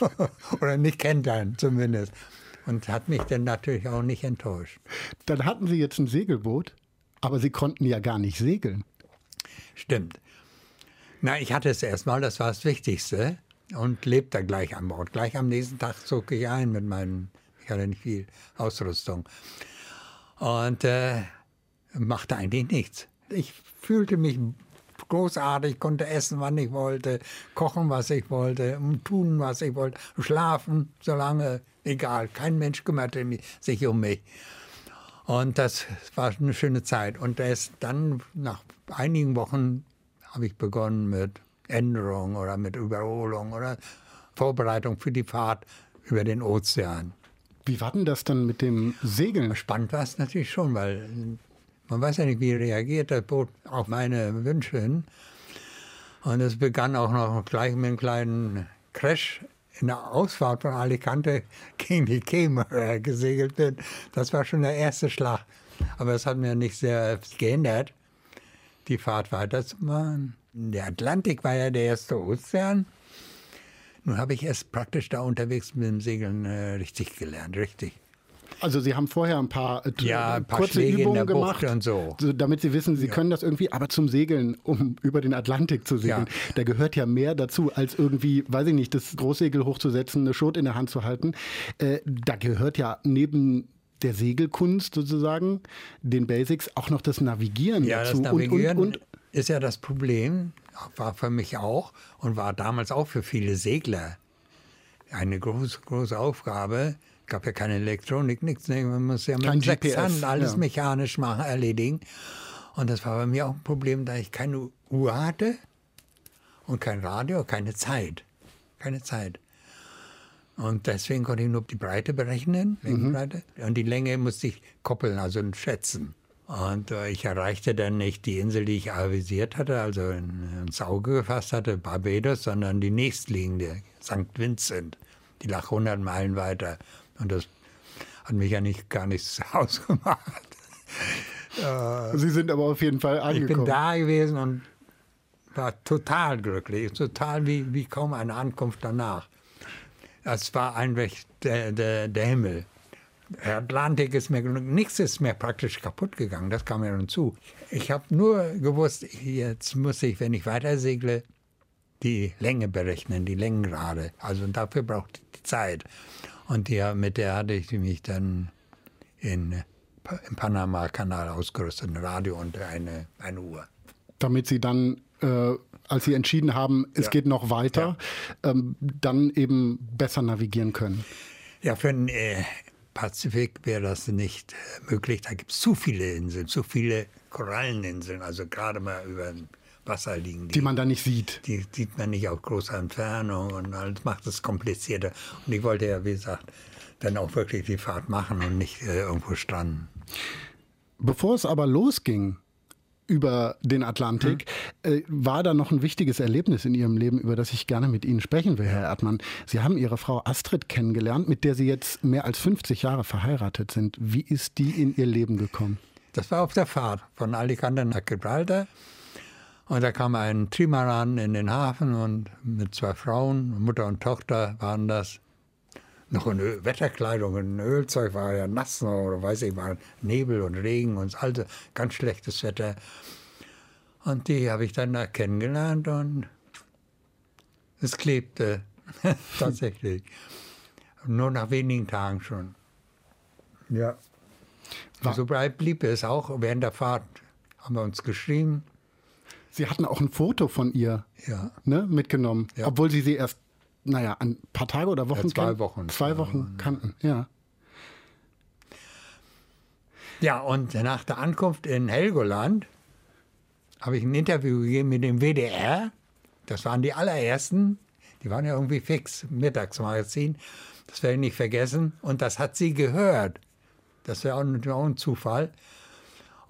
B: *laughs* Oder nicht kentern zumindest. Und hat mich dann natürlich auch nicht enttäuscht.
A: Dann hatten Sie jetzt ein Segelboot, aber Sie konnten ja gar nicht segeln.
B: Stimmt. Na, ich hatte es erstmal, das war das Wichtigste. Und lebte gleich an Bord. Gleich am nächsten Tag zog ich ein mit meinen, ich hatte nicht viel Ausrüstung. Und äh, machte eigentlich nichts. Ich fühlte mich großartig, konnte essen, wann ich wollte, kochen, was ich wollte, tun, was ich wollte, schlafen, solange, egal, kein Mensch kümmerte sich um mich. Und das war eine schöne Zeit. Und erst dann, nach einigen Wochen, habe ich begonnen mit Änderung oder mit Überholung oder Vorbereitung für die Fahrt über den Ozean.
A: Wie war denn das dann mit dem Segeln?
B: Spannend war es natürlich schon, weil man weiß ja nicht, wie reagiert das Boot auf meine Wünsche hin. Und es begann auch noch gleich mit einem kleinen Crash in der Ausfahrt von Alicante *laughs* gegen die Kämmerer gesegelt bin. Das war schon der erste Schlag. Aber es hat mir nicht sehr geändert, die Fahrt weiterzumachen. Der Atlantik war ja der erste Ozean. Nun habe ich erst praktisch da unterwegs mit dem Segeln äh, richtig gelernt, richtig.
A: Also Sie haben vorher ein paar, äh,
B: Ja, ein paar
A: kurze
B: Schläge
A: Übungen gemacht,
B: und so.
A: damit Sie wissen, Sie können das irgendwie, aber zum Segeln, um über den Atlantik zu segeln,
B: Ja.
A: da gehört ja mehr dazu, als irgendwie, weiß ich nicht, das Großsegel hochzusetzen, eine Schot in der Hand zu halten. Äh, da gehört ja neben der Segelkunst sozusagen, den Basics, auch noch das Navigieren
B: Ja,
A: dazu.
B: das Navigieren
A: und, und, und
B: ist ja das Problem, war für mich auch und war damals auch für viele Segler eine große, große Aufgabe. gab ja keine Elektronik, nichts. Ne? Man muss ja mit
A: Kein
B: sechs Hand alles
A: ja.
B: mechanisch machen, erledigen. Und das war bei mir auch ein Problem, da ich keine Uhr hatte und kein Radio, keine Zeit. Keine Zeit. Und deswegen konnte ich nur die Breite berechnen, Längenbreite. Und die Länge musste ich koppeln, also schätzen. Und äh, ich erreichte dann nicht die Insel, die ich avisiert hatte, also in, ins Auge gefasst hatte, Barbados, sondern die nächstliegende, St. Vincent. Die lag 100 Meilen weiter. Und das hat mich ja nicht gar nichts *laughs* ausgemacht.
A: Sie sind aber auf jeden Fall
B: Ich
A: angekommen.
B: bin da gewesen und war total glücklich, total wie, wie kaum eine Ankunft danach. Es war einfach der, der, der Himmel. Der Atlantik ist mir, nichts ist mir praktisch kaputt gegangen, das kam mir nun zu. Ich habe nur gewusst, jetzt muss ich, wenn ich weiter segle, die Länge berechnen, die Längengrade. Also dafür braucht die Zeit. Und die, mit der hatte ich mich dann in, im Panama-Kanal ausgerüstet, ein Radio und eine, eine Uhr.
A: damit sie dann, äh, als sie entschieden haben, es
B: Ja.
A: geht noch weiter, ähm, dann eben besser navigieren können.
B: Ja, für den äh, Pazifik wäre das nicht äh, möglich. Da gibt es zu viele Inseln, zu viele Koralleninseln, also gerade mal über dem Wasser liegen.
A: Die man da nicht sieht.
B: die sieht man nicht auf großer Entfernung und alles macht es komplizierter. Und ich wollte ja, wie gesagt, dann auch wirklich die Fahrt machen und nicht äh, irgendwo stranden.
A: Bevor es aber losging über den Atlantik, äh, war da noch ein wichtiges Erlebnis in Ihrem Leben, über das ich gerne mit Ihnen sprechen will, Herr Erdmann. Sie haben Ihre Frau Astrid kennengelernt, mit der Sie jetzt mehr als 50 Jahre verheiratet sind. Wie ist die in Ihr Leben gekommen?
B: Das war auf der Fahrt von Alicante nach Gibraltar. Und da kam ein Trimaran in den Hafen und mit zwei Frauen, Mutter und Tochter waren das. Noch in Ö Wetterkleidung, in Ölzeug war ja nass oder weiß ich, war Nebel und Regen und alte, ganz schlechtes Wetter. Und die habe ich dann da kennengelernt und es klebte *laughs* tatsächlich. Nur nach wenigen Tagen schon. Ja.
A: War-
B: So bleib- blieb es auch. Während der Fahrt haben wir uns geschrieben.
A: Sie hatten auch ein Foto von ihr
B: Ja.
A: ne, mitgenommen,
B: Ja.
A: obwohl Sie sie erst, naja, ein paar Tage oder Wochen
B: Ja, zwei? Wochen.
A: Zwei Wochen kannten, ja.
B: Ja, und nach der Ankunft in Helgoland habe ich ein Interview gegeben mit dem WDR. Das waren die allerersten. Die waren ja irgendwie fix, Mittagsmagazin. Das werde ich nicht vergessen. Und das hat sie gehört. Das wäre auch ein Zufall.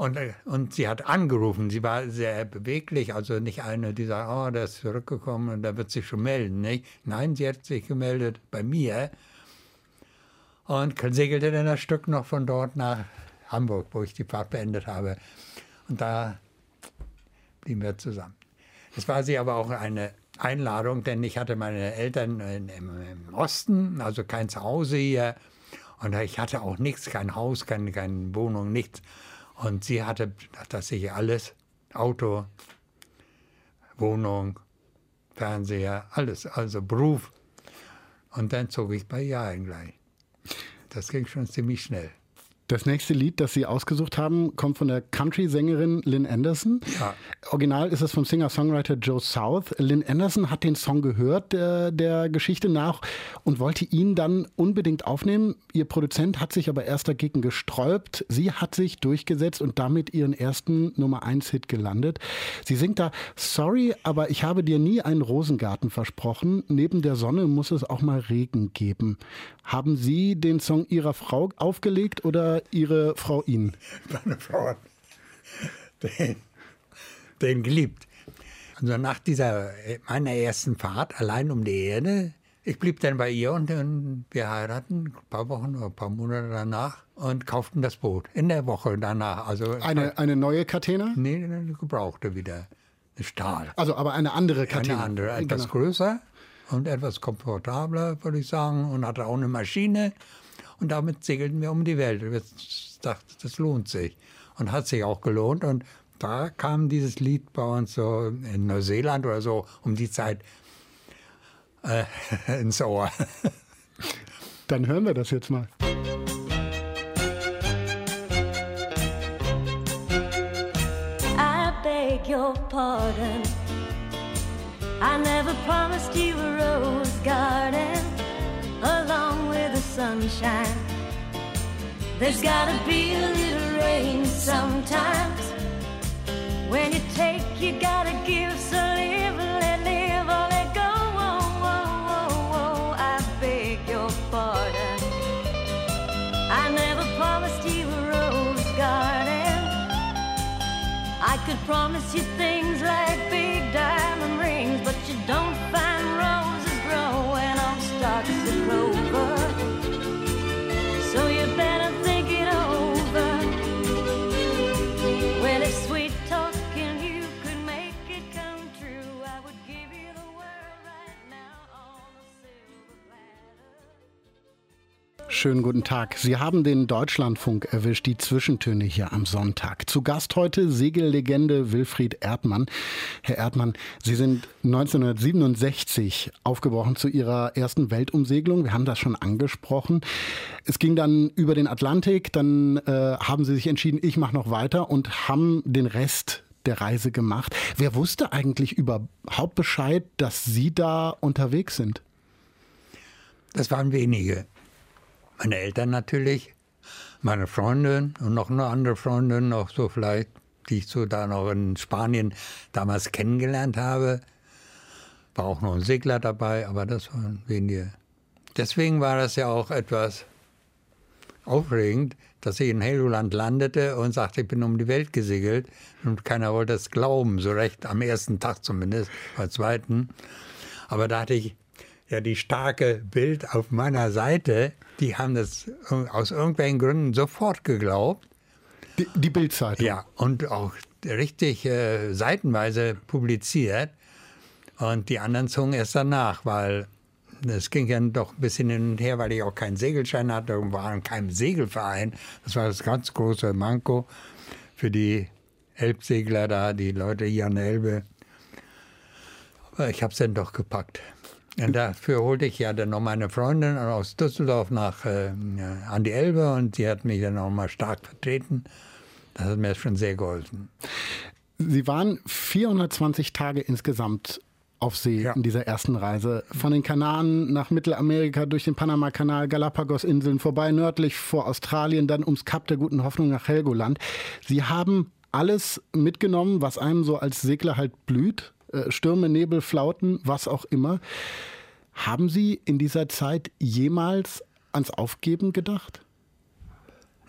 B: Und, äh, und sie hat angerufen. Sie war sehr beweglich. Also nicht eine, die sagt, oh, der ist zurückgekommen und der wird sich schon melden. Nicht? Nein, sie hat sich gemeldet bei mir. Und segelte dann das Stück noch von dort nach Hamburg, wo ich die Fahrt beendet habe. Und da blieben wir zusammen. Es war sie aber auch eine Einladung, denn ich hatte meine Eltern in, im, im Osten, also kein Zuhause hier. Und ich hatte auch nichts, kein Haus, keine, keine Wohnung, nichts. Und sie hatte tatsächlich alles. Auto, Wohnung, Fernseher, alles, also Beruf. Und dann zog ich bei ihr ein gleich. Das ging schon ziemlich schnell.
A: Das nächste Lied, das Sie ausgesucht haben, kommt von der Country-Sängerin Lynn Anderson.
B: Ja.
A: Original ist es vom Singer-Songwriter Joe South. Lynn Anderson hat den Song gehört, der, der Geschichte nach, und wollte ihn dann unbedingt aufnehmen. Ihr Produzent hat sich aber erst dagegen gesträubt. Sie hat sich durchgesetzt und damit ihren ersten Nummer 1-Hit gelandet. Sie singt da, sorry, aber ich habe dir nie einen Rosengarten versprochen. Neben der Sonne muss es auch mal Regen geben. Haben Sie den Song Ihrer Frau aufgelegt oder Ihre Frau ihn?
B: Meine Frau hat den, den geliebt. Also nach dieser, meiner ersten Fahrt allein um die Erde, ich blieb dann bei ihr und, und wir heiraten ein paar Wochen oder ein paar Monate danach und kauften das Boot. In der Woche danach. Also
A: Eine, eine neue Catena?
B: nee, eine gebrauchte wieder. Eine Stahl.
A: Also aber eine andere Catena.
B: Eine andere, etwas
A: Genau.
B: größer und etwas komfortabler, würde ich sagen, und hatte auch eine Maschine. Und damit segelten wir um die Welt. Ich dachte, das lohnt sich. Und hat sich auch gelohnt. Und da kam dieses Lied bei uns so in Neuseeland oder so um die Zeit äh, *laughs* ins Ohr.
A: Dann hören wir das jetzt mal.
D: I beg your pardon. I never promised you a rose garden sunshine. There's gotta be a little rain sometimes. When you take, you gotta give. So live, let live, or let go. I beg your pardon. I never promised you a rose garden. I could promise you things like big diamond
A: Schönen guten Tag. Sie haben den Deutschlandfunk erwischt, die Zwischentöne hier am Sonntag. Zu Gast heute Segellegende Wilfried Erdmann. Herr Erdmann, Sie sind 1967 aufgebrochen zu Ihrer ersten Weltumsegelung. Wir haben das schon angesprochen. Es ging dann über den Atlantik, dann äh, haben Sie sich entschieden, ich mache noch weiter und haben den Rest der Reise gemacht. Wer wusste eigentlich überhaupt Bescheid, dass Sie da unterwegs sind?
B: Das waren wenige. Meine Eltern natürlich, meine Freundin und noch eine andere Freundin, noch so vielleicht, die ich so da noch in Spanien damals kennengelernt habe. War auch noch ein Segler dabei, aber das waren wenige. Deswegen war das ja auch etwas aufregend, dass ich in Helgoland landete und sagte, ich bin um die Welt gesegelt. Und keiner wollte es glauben, so recht, am ersten Tag zumindest, am zweiten. Aber da hatte ich ja die starke Bild auf meiner Seite. Die haben das aus irgendwelchen Gründen sofort geglaubt.
A: Die, die Bildzeitung.
B: Ja, und auch richtig äh, seitenweise publiziert. Und die anderen zogen erst danach, weil es ging ja doch ein bisschen hin und her, weil ich auch keinen Segelschein hatte und war in keinem Segelverein. Das war das ganz große Manko für die Elbsegler da, die Leute hier an der Elbe. Aber ich habe es dann doch gepackt. Und dafür holte ich ja dann noch meine Freundin aus Düsseldorf nach äh, an die Elbe und sie hat mich dann auch mal stark vertreten. Das hat mir schon sehr geholfen.
A: Sie waren 420 Tage insgesamt auf See
B: Ja.
A: in dieser ersten Reise. Von den Kanaren nach Mittelamerika, durch den Panamakanal, Galapagos-Inseln, vorbei nördlich vor Australien, dann ums Kap der Guten Hoffnung nach Helgoland. Sie haben alles mitgenommen, was einem so als Segler halt blüht. Äh, Stürme, Nebel, Flauten, was auch immer. Haben Sie in dieser Zeit jemals ans Aufgeben gedacht?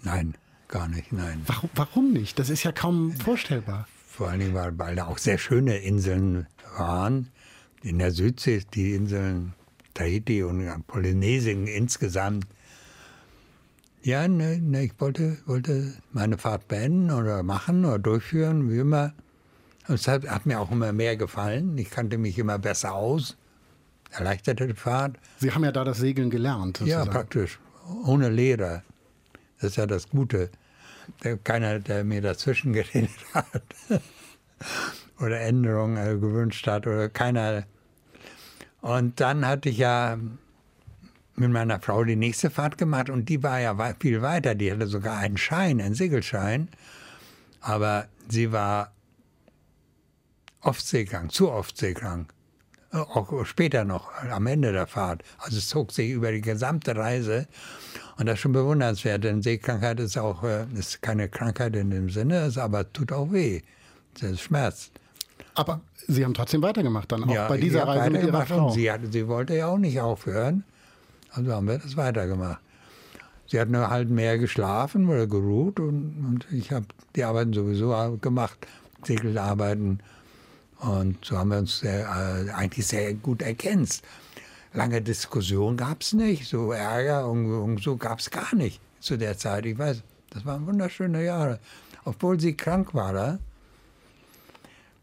B: Nein, gar nicht, nein.
A: Warum, warum nicht? Das ist ja kaum vorstellbar.
B: Vor allen Dingen, weil, weil da auch sehr schöne Inseln waren. In der Südsee, die Inseln Tahiti und Polynesien insgesamt. Ja, ne, ne, ich wollte, wollte meine Fahrt beenden oder machen oder durchführen, wie immer. Und es hat, hat mir auch immer mehr gefallen. Ich kannte mich immer besser aus. Erleichterte die Fahrt.
A: Sie haben ja da das Segeln gelernt.
B: Ja,
A: sozusagen.
B: praktisch. Ohne Lehrer. Das ist ja das Gute. Keiner, der mir dazwischen *laughs* geredet hat. oder Änderungen äh, gewünscht hat. Oder keiner. Und dann hatte ich ja mit meiner Frau die nächste Fahrt gemacht und die war ja viel weiter. Die hatte sogar einen Schein, einen Segelschein. Aber sie war oft seekrank, zu oft seekrank. Auch später noch, am Ende der Fahrt. Also es zog sich über die gesamte Reise. Und das ist schon bewundernswert, denn Seekrankheit ist auch äh, ist keine Krankheit in dem Sinne, es aber tut auch weh. Es schmerzt.
A: Aber Sie haben trotzdem weitergemacht dann, auch bei
B: ich
A: dieser Reise mit Ihrer Frau.
B: Sie, hatte, sie wollte ja auch nicht aufhören. Also haben wir das weitergemacht. Sie hat nur halt mehr geschlafen oder geruht und, und ich habe die Arbeiten sowieso gemacht, Segelarbeiten. Und so haben wir uns sehr, äh, eigentlich sehr gut ergänzt. Lange Diskussion gab es nicht, so Ärger und, und so gab es gar nicht zu der Zeit. Ich weiß, das waren wunderschöne Jahre. Obwohl sie krank war,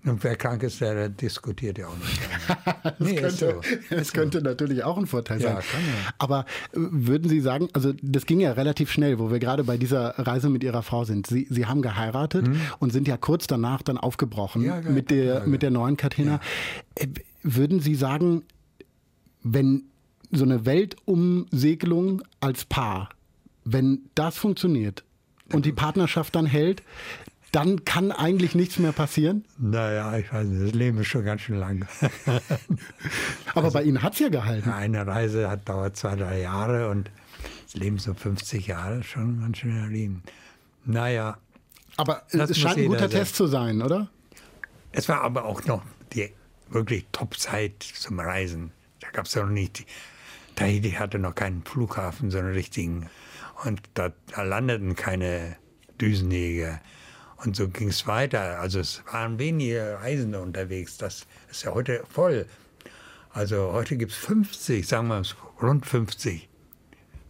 B: Und wer krank ist, der diskutiert ja auch nicht. *laughs*
A: Das,
B: Nee, ist
A: könnte,
B: so.
A: das könnte natürlich auch ein Vorteil
B: Ja,
A: sein.
B: kann ja.
A: Aber äh, würden Sie sagen, also das ging ja relativ schnell, wo wir gerade bei dieser Reise mit Ihrer Frau sind. Sie, Sie haben geheiratet und sind ja kurz danach dann aufgebrochen
B: Hm. Ja, ja,
A: mit, der,
B: ja, ja.
A: mit der neuen Katina. Äh, Würden Sie sagen, wenn so eine Weltumsegelung als Paar, wenn das funktioniert und die Partnerschaft dann hält, dann kann eigentlich nichts mehr passieren?
B: Naja, ich weiß nicht, das Leben ist schon ganz schön lang. *laughs*
A: Aber
B: Also
A: bei Ihnen hat es ja gehalten.
B: Eine Reise hat dauert zwei, drei Jahre und das Leben so 50 Jahre, schon ganz schön Leben. Naja,
A: Aber
B: Das
A: es scheint ein guter. Test zu sein, oder?
B: es war aber auch noch die wirklich Top-Zeit zum Reisen. Da gab es ja noch nicht, Tahiti hatte noch keinen Flughafen, so einen richtigen. Und da, da landeten keine Düsenjäger. Und so ging es weiter. Also es waren wenige Reisende unterwegs. Das ist ja heute voll. Also heute gibt es 50, sagen wir es, rund 50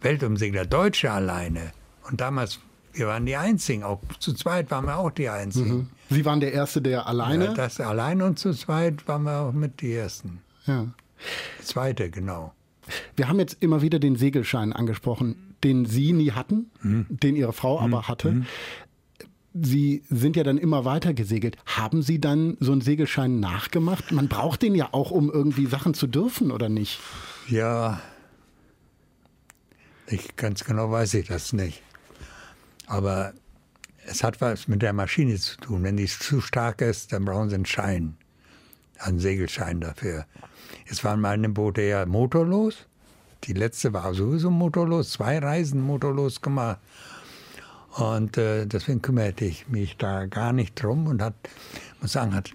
B: Weltumsegler, Deutsche alleine. Und damals, wir waren die Einzigen, auch zu zweit waren wir auch die Einzigen.
A: Sie waren der Erste, der
B: Ja,
A: alleine.
B: das allein und zu zweit waren wir auch mit die Ersten.
A: Ja.
B: Zweite, genau.
A: Wir haben jetzt immer wieder den Segelschein angesprochen, den Sie nie hatten,
B: Hm.
A: den Ihre Frau aber hatte. Sie sind ja dann immer weiter gesegelt. Haben Sie dann so einen Segelschein nachgemacht? Man braucht den ja auch, um irgendwie Sachen zu dürfen, oder nicht?
B: Ja, ich ganz genau weiß ich das nicht. Aber es hat was mit der Maschine zu tun. Wenn die zu stark ist, dann brauchen sie einen Schein, einen Segelschein dafür. Jetzt waren meine Boote ja motorlos. Die letzte war sowieso motorlos, zwei Reisen motorlos gemacht. Und äh, deswegen kümmerte ich mich da gar nicht drum und hat, muss sagen, hat,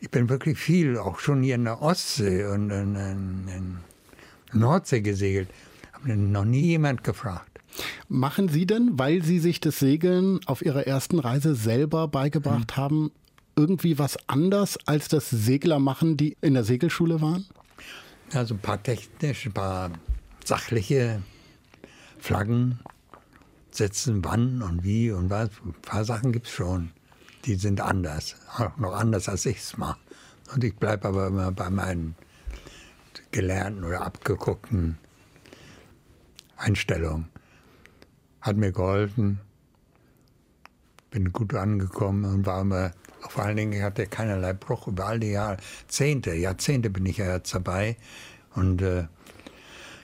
B: ich bin wirklich viel, auch schon hier in der Ostsee und in, in, in Nordsee gesegelt. Habe noch nie jemand gefragt.
A: Machen Sie denn, weil Sie sich das Segeln auf Ihrer ersten Reise selber beigebracht
B: Hm.
A: haben, irgendwie was anders als das Segler machen, die in der Segelschule waren?
B: Also ein paar technische, ein paar sachliche Flaggen setzen, wann und wie und was. Ein paar Sachen gibt es schon. Die sind anders. Auch noch anders, als ich es mache. Und ich bleibe aber immer bei meinen gelernten oder abgeguckten Einstellungen. Hat mir geholfen. Bin gut angekommen und war immer, vor allen Dingen, ich hatte keinerlei Bruch über all die Jahrzehnte. Jahrzehnte bin ich ja jetzt dabei. Und äh,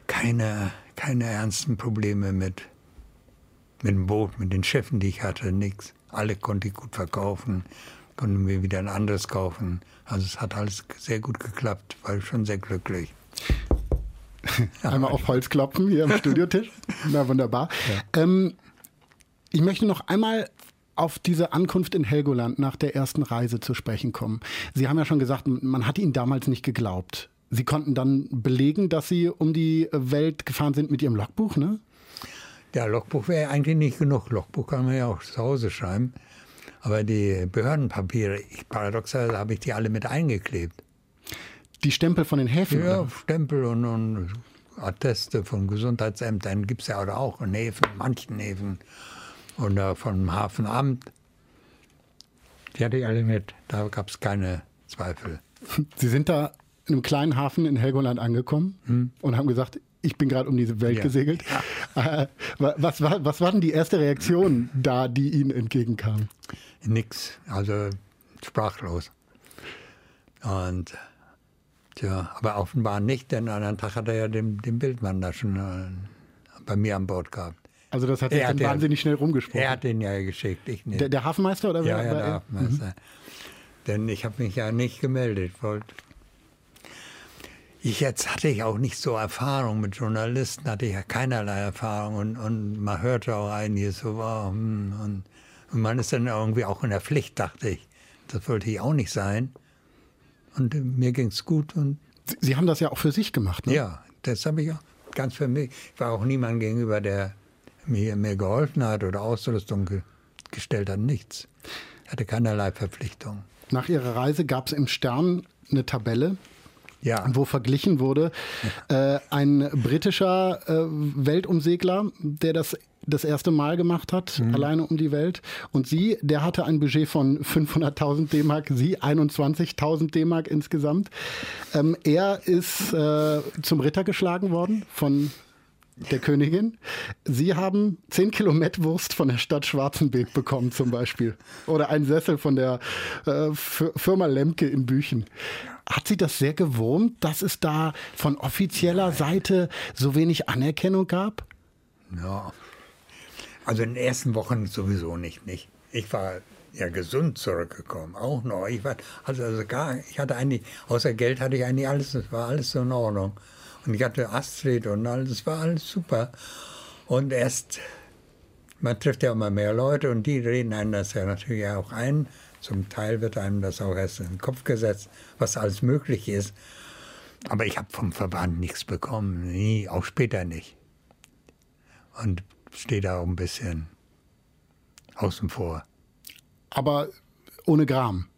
B: keine, keine ernsten Probleme mit, mit dem Boot, mit den Schiffen, die ich hatte, nichts. Alle konnte ich gut verkaufen, konnte mir wieder ein anderes kaufen. Also es hat alles sehr gut geklappt, war schon sehr glücklich. *laughs*
A: Einmal auf Holz klopfen hier am *laughs* Studiotisch. Na wunderbar. Ähm, ich möchte noch einmal auf diese Ankunft in Helgoland nach der ersten Reise zu sprechen kommen. Sie haben ja schon gesagt, man hat Ihnen damals nicht geglaubt. Sie konnten dann belegen, dass Sie um die Welt gefahren sind mit Ihrem Logbuch, ne?
B: Ja, Logbuch wäre eigentlich nicht genug. Logbuch kann man ja auch zu Hause schreiben. Aber die Behördenpapiere, ich, paradoxerweise habe ich die alle mit eingeklebt.
A: Die Stempel von den Häfen.
B: Ja,
A: oder?
B: Stempel und, und Atteste von Gesundheitsämtern gibt es ja auch in Häfen, manchen Häfen. Und äh, vom Hafenamt. Die hatte ich alle mit. Da gab es keine Zweifel.
A: Sie sind da in einem kleinen Hafen in Helgoland angekommen und haben gesagt, ich bin gerade um diese Welt
B: Ja.
A: gesegelt. Äh, wa- was, war, was war denn die erste Reaktion da, die Ihnen entgegenkam?
B: Nix, also sprachlos. Und tja, aber offenbar nicht, denn an einem Tag hat er ja den, den Bildmann da schon äh, bei mir an Bord gehabt.
A: Also das hat
B: Er
A: dann
B: ja-
A: wahnsinnig schnell rumgesprochen.
B: Er hat den ja geschickt, ich nicht.
A: der, der Hafenmeister oder
B: ja,
A: wer?
B: ja, der Hafenmeister. Denn ich habe mich ja nicht gemeldet. Wollt. Ich jetzt hatte ich auch nicht so Erfahrung mit Journalisten, hatte ich ja keinerlei Erfahrung und, und man hörte auch einiges so, wow, hm, und, und man ist dann irgendwie auch in der Pflicht, dachte ich. Das wollte ich auch nicht sein. Und mir ging es gut und
A: Sie- Sie haben das ja auch für sich gemacht. Ne?
B: ja, das habe ich auch ganz für mich. Ich war auch niemand gegenüber, der mir, mir geholfen hat oder Ausrüstung ge gestellt hat, nichts. Ich hatte keinerlei Verpflichtung.
A: Nach Ihrer Reise gab es im Stern eine Tabelle,
B: Ja.
A: wo verglichen wurde. Äh, ein britischer äh, Weltumsegler, der das das erste Mal gemacht hat, alleine um die Welt. Und sie, der hatte ein Budget von 500.000 D-Mark, sie 21.000 D-Mark insgesamt. Ähm, er ist äh, zum Ritter geschlagen worden von der Königin. Sie haben 10 Kilo Mettwurst von der Stadt Schwarzenberg bekommen zum Beispiel. Oder einen Sessel von der äh, Firma Lemke in Büchen. Hat Sie das sehr gewurmt, dass es da von offizieller Seite so wenig Anerkennung gab?
B: Ja. Also in den ersten Wochen sowieso nicht, nicht. Ich war ja gesund zurückgekommen, auch noch. Ich war, also, also gar, ich hatte eigentlich, außer Geld hatte ich eigentlich alles, es war alles so in Ordnung. Und ich hatte Astrid und alles, es war alles super. Und erst, man trifft ja immer mehr Leute und die reden einem das ja natürlich auch ein. Zum Teil wird einem das auch erst in den Kopf gesetzt, was alles möglich ist. Aber ich habe vom Verband nichts bekommen, nie, auch später nicht. Und stehe da auch ein bisschen außen vor.
A: Aber ohne Gram.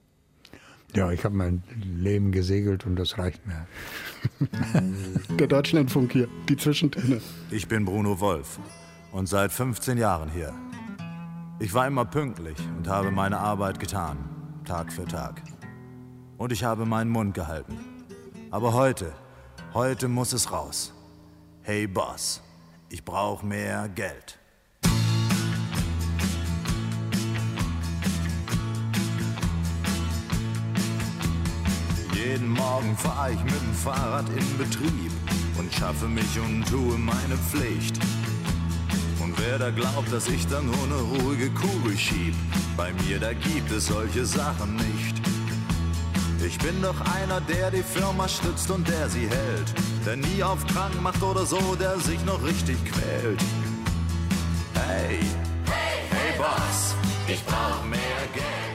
B: Ja, ich habe mein Leben gesegelt und das reicht mir. *laughs*
A: Der Deutschlandfunk hier, die Zwischentöne.
E: Ich bin Bruno Wolf und seit 15 Jahren hier. Ich war immer pünktlich und habe meine Arbeit getan, Tag für Tag. Und ich habe meinen Mund gehalten. Aber heute, heute muss es raus. Hey Boss, ich brauche mehr Geld. Jeden Morgen fahr ich mit dem Fahrrad in Betrieb und schaffe mich und tue meine Pflicht. Und wer da glaubt, dass ich da nur eine ruhige Kugel schieb, bei mir da gibt es solche Sachen nicht. Ich bin doch einer, der die Firma stützt und der sie hält, der nie auf krank macht oder so, der sich noch richtig quält. Hey, hey, hey Boss, ich brauch mehr Geld.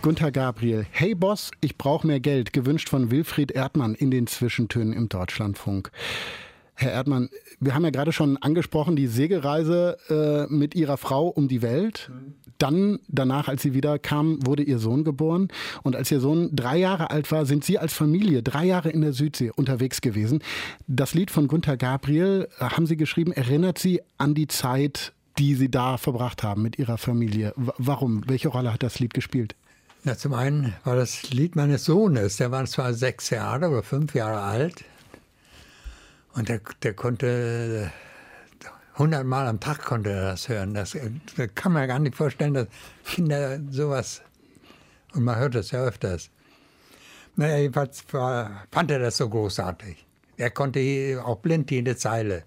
A: Gunther Gabriel, hey Boss, ich brauche mehr Geld, gewünscht von Wilfried Erdmann in den Zwischentönen im Deutschlandfunk. Herr Erdmann, wir haben ja gerade schon angesprochen, die Segelreise äh, mit Ihrer Frau um die Welt. Dann, danach, als Sie wieder kamen, wurde Ihr Sohn geboren. Und als Ihr Sohn drei Jahre alt war, sind Sie als Familie drei Jahre in der Südsee unterwegs gewesen. Das Lied von Gunther Gabriel, äh, haben Sie geschrieben, erinnert Sie an die Zeit, die Sie da verbracht haben mit Ihrer Familie. W warum? Welche Rolle hat das Lied gespielt?
B: Na, zum einen war das Lied meines Sohnes. Der war zwar sechs Jahre oder fünf Jahre alt. Und der, der konnte hundertmal am Tag konnte er das hören. Das, das kann man gar nicht vorstellen, dass Kinder sowas. Und man hört das ja öfters. Naja, jedenfalls war, fand er das so großartig. Er konnte auch blind jede Zeile.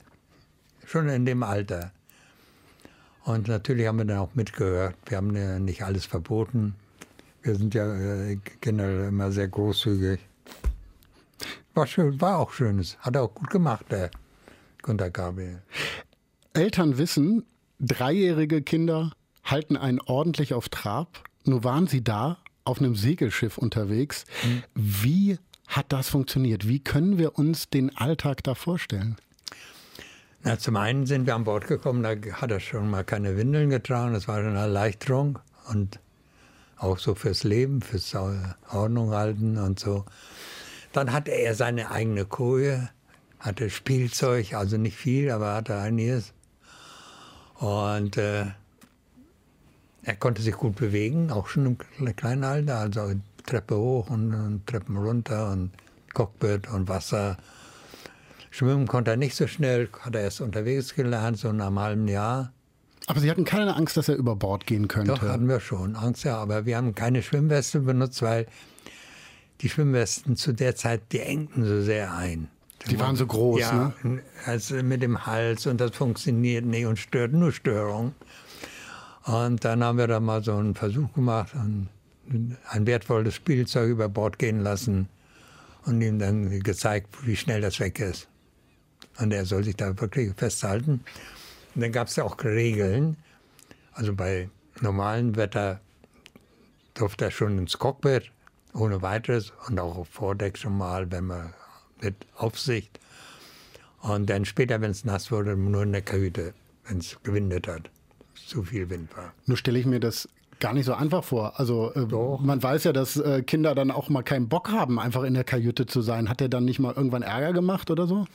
B: Schon in dem Alter. Und natürlich haben wir dann auch mitgehört. Wir haben ja nicht alles verboten. Wir sind ja äh, generell immer sehr großzügig. War schön, war auch schönes. Hat er auch gut gemacht, der Gunter Gabriel.
A: Eltern wissen, dreijährige Kinder halten einen ordentlich auf Trab. Nur waren sie da auf einem Segelschiff unterwegs. Wie hat das funktioniert? Wie können wir uns den Alltag da vorstellen?
B: Na, zum einen sind wir an Bord gekommen, da hat er schon mal keine Windeln getragen. Das war eine Erleichterung und auch so fürs Leben, fürs Ordnung halten und so. Dann hatte er seine eigene Koje, hatte Spielzeug, also nicht viel, aber hatte einiges. Und äh, er konnte sich gut bewegen, auch schon im kle- kleinen Alter, also Treppe hoch und, und Treppen runter und Cockpit und Wasser. Schwimmen konnte er nicht so schnell, hat er erst unterwegs gelernt, so nach einem halben Jahr.
A: Aber Sie hatten keine Angst, dass er über Bord gehen könnte.
B: Doch, hatten wir schon Angst, ja. Aber wir haben keine Schwimmweste benutzt, weil die Schwimmwesten zu der Zeit, die engten so sehr ein.
A: Die waren so groß,
B: ja,
A: ne?
B: also mit dem Hals und das funktioniert nicht und stört nur Störung. Und dann haben wir da mal so einen Versuch gemacht und ein wertvolles Spielzeug über Bord gehen lassen und ihm dann gezeigt, wie schnell das weg ist. Und er soll sich da wirklich festhalten. Und dann gab es auch Regeln. Also bei normalem Wetter durfte er schon ins Cockpit, ohne weiteres, und auch auf Vordeck schon mal, wenn man mit Aufsicht. Und dann später, wenn es nass wurde, nur in der Kajüte, wenn es gewindet hat. zu viel Wind war.
A: Nur stelle ich mir das gar nicht so einfach vor. Also äh, man weiß ja, dass äh, Kinder dann auch mal keinen Bock haben, einfach in der Kajüte zu sein. Hat er dann nicht mal irgendwann Ärger gemacht oder so?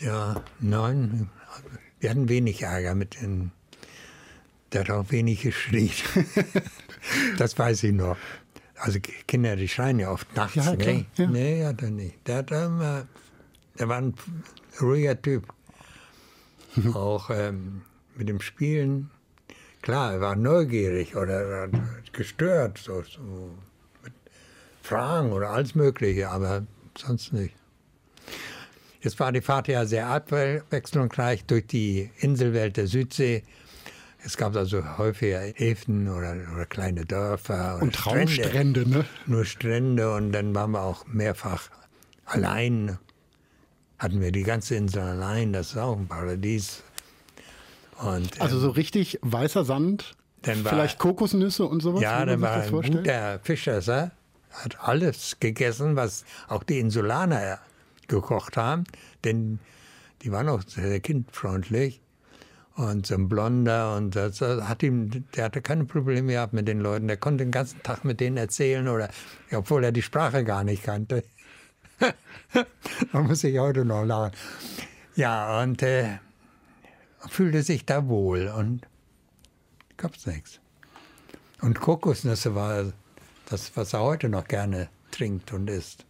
B: Ja, nein, wir hatten wenig Ärger mit den. Der hat auch wenig geschrien. *laughs* das weiß ich noch. Also Kinder, die schreien ja oft nachts.
A: Ja, klar,
B: nee,
A: ja.
B: nee, hat er nicht. Der, hat immer, der war ein ruhiger Typ. *laughs* auch ähm, mit dem Spielen. Klar, er war neugierig oder gestört, so, so mit Fragen oder alles Mögliche, aber sonst nicht. Jetzt war die Fahrt ja sehr abwechslungsreich durch die Inselwelt der Südsee. Es gab also häufiger Häfen oder, oder kleine Dörfer.
A: Und Traumstrände, ne?
B: Nur Strände und dann waren wir auch mehrfach allein. Hatten wir die ganze Insel allein, das ist auch ein Paradies. Und,
A: Also
B: ähm,
A: so richtig weißer Sand,
B: Dann war-
A: vielleicht Kokosnüsse und sowas,
B: ja,
A: wie
B: da
A: man sich
B: war ein guter Fischesser, hat alles gegessen, was auch die Insulaner gekocht haben, denn die waren auch sehr kindfreundlich. Und so ein Blonder und das hat ihm, der hatte keine Probleme gehabt mit den Leuten. Der konnte den ganzen Tag mit denen erzählen oder, obwohl er die Sprache gar nicht kannte. *laughs* Man muss sich heute noch lachen. Ja, und äh, fühlte sich da wohl und gab's nichts. Und Kokosnüsse war das, was er heute noch gerne trinkt und isst.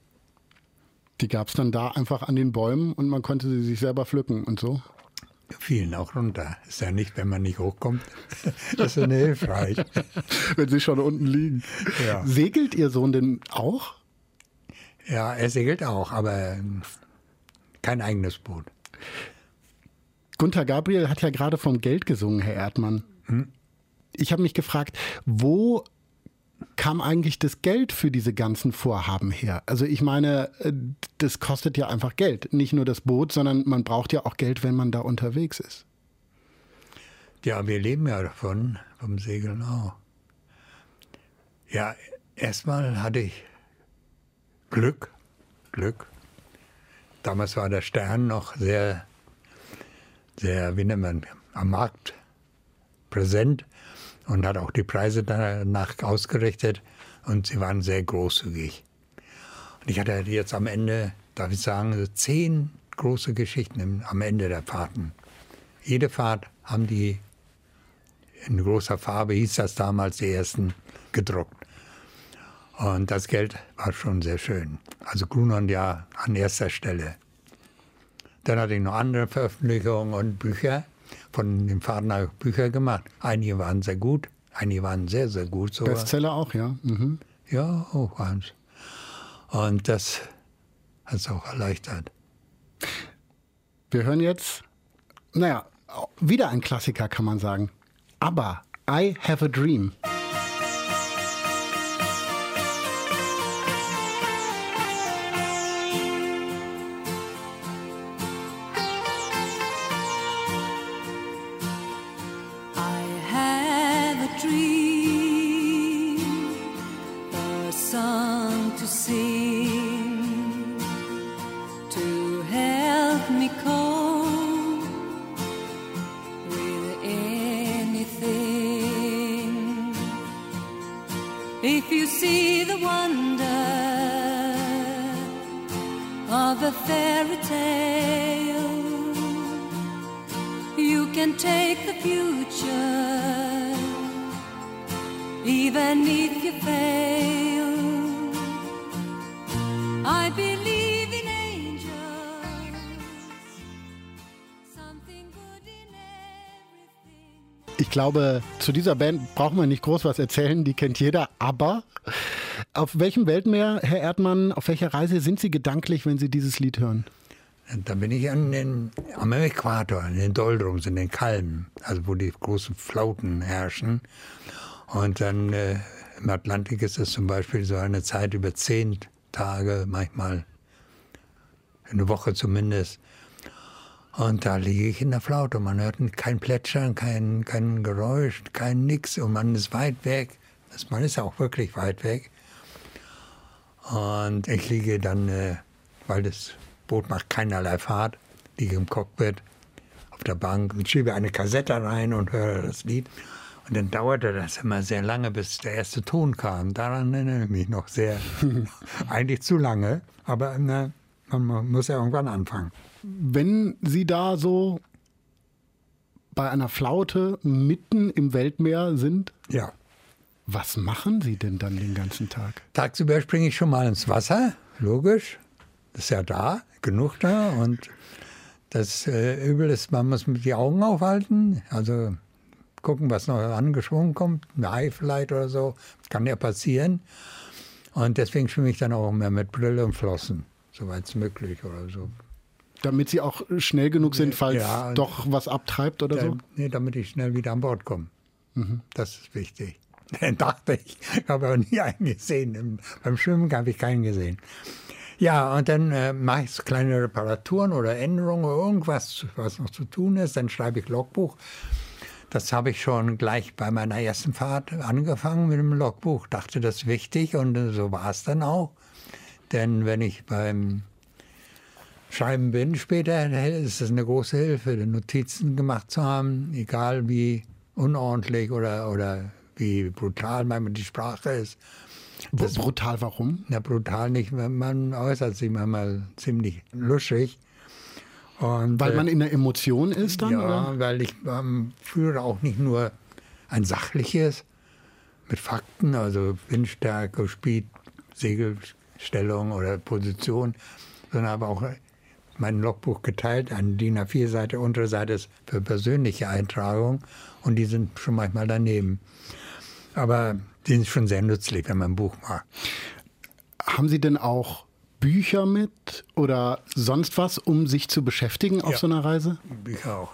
A: Die gab es dann da einfach an den Bäumen und man konnte sie sich selber pflücken und so.
B: Fielen auch runter. Ist ja nicht, wenn man nicht hochkommt. *laughs* Das ist ja hilfreich. *laughs*
A: Wenn sie schon unten liegen.
B: Ja.
A: Segelt Ihr Sohn denn auch?
B: Ja, er segelt auch, aber ähm, kein eigenes Boot.
A: Gunther Gabriel hat ja gerade vom Geld gesungen, Herr Erdmann. Ich habe mich gefragt, wo kam eigentlich das Geld für diese ganzen Vorhaben her? Also ich meine, äh, das kostet ja einfach Geld. Nicht nur das Boot, sondern man braucht ja auch Geld, wenn man da unterwegs ist.
B: Ja, wir leben ja davon, vom Segeln auch. Ja, erstmal hatte ich Glück, Glück. Damals war der Stern noch sehr, sehr, wie nennt man, am Markt präsent und hat auch die Preise danach ausgerichtet und sie waren sehr großzügig. Und ich hatte jetzt am Ende, darf ich sagen, zehn große Geschichten am Ende der Fahrten. Jede Fahrt haben die in großer Farbe, hieß das damals, die ersten gedruckt. Und das Geld war schon sehr schön. Also Grunland ja an erster Stelle. Dann hatte ich noch andere Veröffentlichungen und Bücher. Von dem ich Bücher gemacht. Einige waren sehr gut, einige waren sehr, sehr gut. sogar.
A: Bestseller auch, ja. Mhm.
B: Ja, auch eins. Und das hat es auch erleichtert.
A: Wir hören jetzt, naja, wieder ein Klassiker, kann man sagen. Aber I Have a Dream. Glaube, zu dieser Band braucht man nicht groß was erzählen, die kennt jeder. Aber auf welchem Weltmeer, Herr Erdmann, auf welcher Reise sind Sie gedanklich, wenn Sie dieses Lied hören?
B: Da bin ich an den, am Äquator, in den Doldrums, in den Kalmen, also wo die großen Flauten herrschen. Und dann äh, im Atlantik ist es zum Beispiel so eine Zeit über zehn Tage, manchmal eine Woche zumindest. Und da liege ich in der Flaute. Man hört kein Plätschern, kein, kein Geräusch, kein Nix. Und man ist weit weg. Das- Man ist auch wirklich weit weg. Und ich liege dann, äh, weil das Boot macht keinerlei Fahrt, liege im Cockpit auf der Bank und schiebe eine Kassette rein und höre das Lied. Und dann dauerte das immer sehr lange, bis der erste Ton kam. Daran erinnere ich mich noch sehr. *laughs* Eigentlich zu lange, aber na, man muss ja irgendwann anfangen.
A: Wenn Sie da so bei einer Flaute mitten im Weltmeer sind,
B: Ja.
A: was machen Sie denn dann den ganzen Tag?
B: Tagsüber springe ich schon mal ins Wasser, logisch. Das ist ja da, genug da. Und das äh, Übel ist, man muss die Augen aufhalten. Also gucken, was noch angeschwungen kommt. Ein Hai vielleicht oder so. Kann ja passieren. Und deswegen schwimme ich dann auch immer mit Brille und Flossen, soweit es möglich oder so.
A: Damit Sie auch schnell genug sind, falls
B: Ja.
A: doch was abtreibt oder so?
B: Da, nee, damit ich schnell wieder an Bord komme. Das ist wichtig. *laughs* Dann dachte ich, ich habe aber nie einen gesehen. Im, beim Schwimmen habe ich keinen gesehen. Ja, und dann äh, mache ich so kleine Reparaturen oder Änderungen oder irgendwas, was noch zu tun ist. Dann schreibe ich Logbuch. Das habe ich schon gleich bei meiner ersten Fahrt angefangen mit dem Logbuch. Dachte, das ist wichtig und so war es dann auch. Denn wenn ich beim Schreiben bin später, ist es eine große Hilfe, die Notizen gemacht zu haben, egal wie unordentlich oder, oder wie brutal manchmal die Sprache ist.
A: Br- Brutal, warum?
B: Na, brutal nicht, man äußert sich manchmal ziemlich luschig. Und,
A: Weil
B: äh,
A: man in der Emotion ist dann?
B: ja,
A: Oder?
B: weil ich ähm, führe auch nicht nur ein sachliches mit Fakten, also Windstärke, Speed, Segelstellung oder Position, sondern aber auch mein Logbuch geteilt. Eine DIN A4-Seite, untere Seite ist für persönliche Eintragung und die sind schon manchmal daneben. Aber die sind schon sehr nützlich, wenn man ein Buch macht.
A: Haben Sie denn auch Bücher mit oder sonst was, um sich zu beschäftigen auf
B: Ja.
A: so einer Reise?
B: Bücher auch.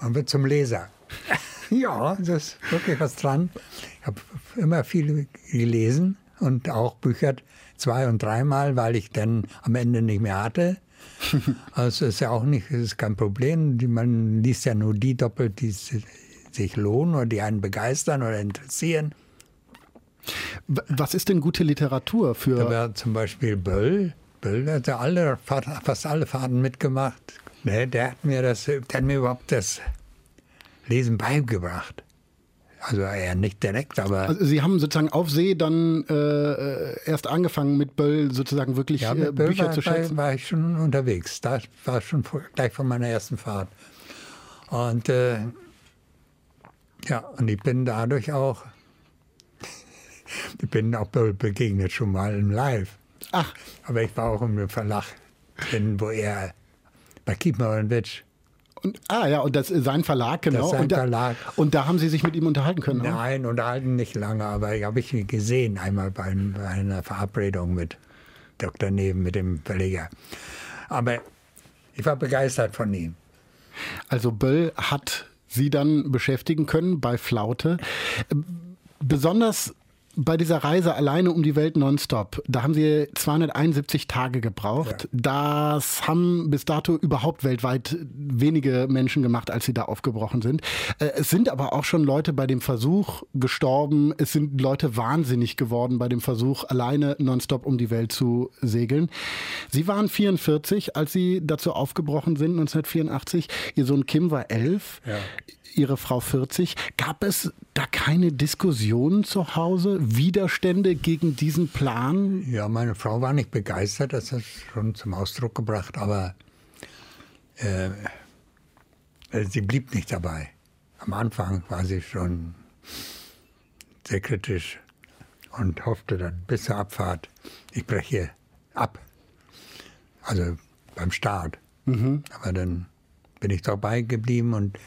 B: Man wird zum Leser. *laughs* ja, das ist wirklich was dran. Ich habe immer viel gelesen und auch Bücher zwei- und dreimal, weil ich dann am Ende nicht mehr hatte. *laughs* Also ist ja auch nicht, es ist kein Problem. Man liest ja nur die doppelt, die si- sich lohnen oder die einen begeistern oder interessieren.
A: Was ist denn gute Literatur
B: Da
A: für.
B: war zum Beispiel Böll. Böll hat ja alle, fast alle Fahrten mitgemacht. Der, der, hat mir das, der hat mir überhaupt das Lesen beigebracht. Also er nicht direkt, aber
A: Also Sie haben sozusagen auf See dann äh, erst angefangen mit Böll sozusagen wirklich
B: ja,
A: äh, Bücher
B: war,
A: zu
B: war,
A: schätzen.
B: war ich schon unterwegs. Da war schon vor, gleich von meiner ersten Fahrt. Und äh, ja, und ich bin dadurch auch, *laughs* ich bin auch Böll begegnet schon mal im Live.
A: Ach,
B: Aber ich war auch im Verlag, drin, wo er bei Kiepenheuer und Witsch.
A: Und, ah ja, und das ist sein Verlag, genau.
B: ist sein
A: und, da,
B: Verlag.
A: und da haben Sie sich mit ihm unterhalten können. ne?
B: Nein, unterhalten nicht lange, aber ich habe ich ihn gesehen einmal bei, bei einer Verabredung mit Dr. Neben, mit dem Verleger. Aber ich war begeistert von ihm.
A: Also Böll hat Sie dann beschäftigen können bei Flaute. Ähm, Besonders bei dieser Reise alleine um die Welt nonstop, da haben Sie 271 Tage gebraucht. Das haben bis dato überhaupt weltweit wenige Menschen gemacht, als sie da aufgebrochen sind. Äh, Es sind aber auch schon Leute bei dem Versuch gestorben. Es sind Leute wahnsinnig geworden bei dem Versuch, alleine nonstop um die Welt zu segeln. Sie waren 44, als Sie dazu aufgebrochen sind, 1984. Ihr Sohn Kim war elf. Ihre Frau 40. Gab es da keine Diskussionen zu Hause, Widerstände gegen diesen Plan?
B: Ja, meine Frau war nicht begeistert, das hat schon zum Ausdruck gebracht, aber äh, äh, sie blieb nicht dabei. Am Anfang war sie schon sehr kritisch und hoffte dann bis zur Abfahrt, ich breche ab. Also beim Start. Aber dann bin ich dabei geblieben und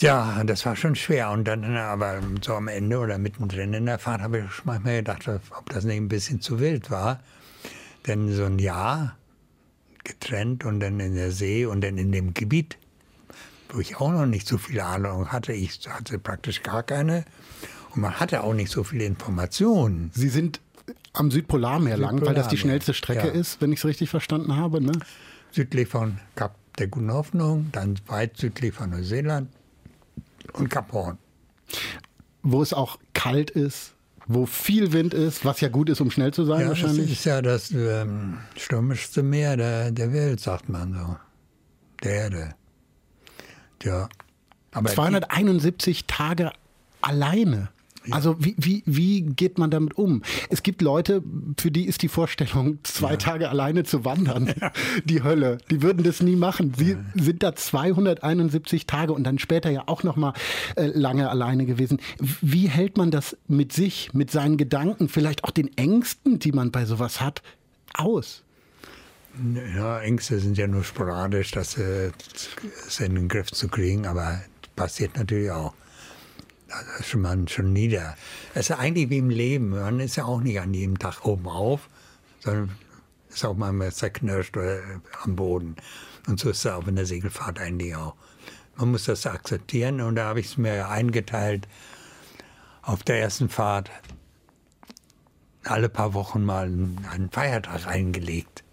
B: ja, das war schon schwer. Und dann, aber so am Ende oder mittendrin in der Fahrt habe ich manchmal gedacht, ob das nicht ein bisschen zu wild war. Denn so ein Jahr getrennt und dann in der See und dann in dem Gebiet, wo ich auch noch nicht so viel Ahnung hatte, ich hatte praktisch gar keine. Und man hatte auch nicht so viele Informationen.
A: Sie sind am Südpolarmeer lang, weil das die
B: Südpolarmeer,
A: schnellste Strecke
B: ja.
A: ist, wenn ich es richtig verstanden habe. Ne?
B: Südlich von Kap der Guten Hoffnung, dann weit südlich von Neuseeland und Kap Horn.
A: Wo es auch kalt ist, wo viel Wind ist, was ja gut ist, um schnell zu sein
B: Ja, das
A: wahrscheinlich.
B: ist ja das ähm, stürmischste Meer der, der Welt, sagt man so. Der Erde. Ja. Aber
A: 271 Tage alleine. Also wie, wie, wie geht man damit um? Es gibt Leute, für die ist die Vorstellung, zwei ja. Tage alleine zu wandern, ja. *laughs* die Hölle. Die würden das nie machen. Sie sind da 271 Tage und dann später ja auch noch mal äh, lange alleine gewesen. Wie hält man das mit sich, mit seinen Gedanken, vielleicht auch den Ängsten, die man bei sowas hat, aus?
B: Ja, Ängste sind ja nur sporadisch, das äh, in den Griff zu kriegen, aber passiert natürlich auch. Ist man schon nieder. Es ist eigentlich wie im Leben. Man ist ja auch nicht an jedem Tag oben auf, sondern ist auch mal zerknirscht oder am Boden. Und so ist es auch in der Segelfahrt eigentlich auch. Man muss das akzeptieren und da habe ich es mir eingeteilt auf der ersten Fahrt alle paar Wochen mal einen Feiertag eingelegt.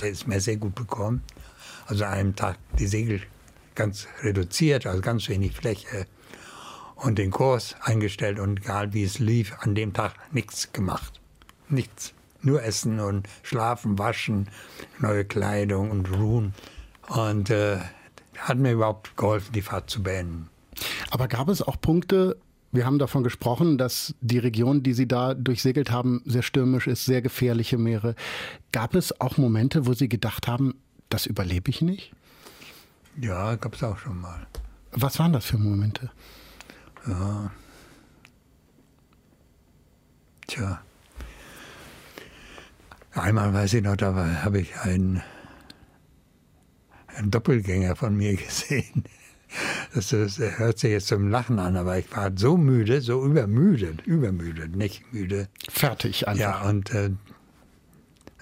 B: Der ist mir sehr gut bekommen. Also an einem Tag die Segel ganz reduziert, also ganz wenig Fläche und den Kurs eingestellt und egal wie es lief, an dem Tag nichts gemacht. Nichts. Nur essen und schlafen, waschen, neue Kleidung und ruhen. Und äh, hat mir überhaupt geholfen, die Fahrt zu beenden.
A: Aber gab es auch Punkte, wir haben davon gesprochen, dass die Region, die Sie da durchsegelt haben, sehr stürmisch ist, sehr gefährliche Meere. Gab es auch Momente, wo Sie gedacht haben, das überlebe ich nicht?
B: Ja, gab es auch schon mal.
A: Was waren das für Momente?
B: Ja. Tja. Einmal weiß ich noch, da habe ich einen, einen Doppelgänger von mir *laughs* gesehen. Das, das, hört sich jetzt zum Lachen an, aber ich war so müde, so übermüdet, übermüdet, nicht müde.
A: Fertig einfach.
B: Ja, und, äh,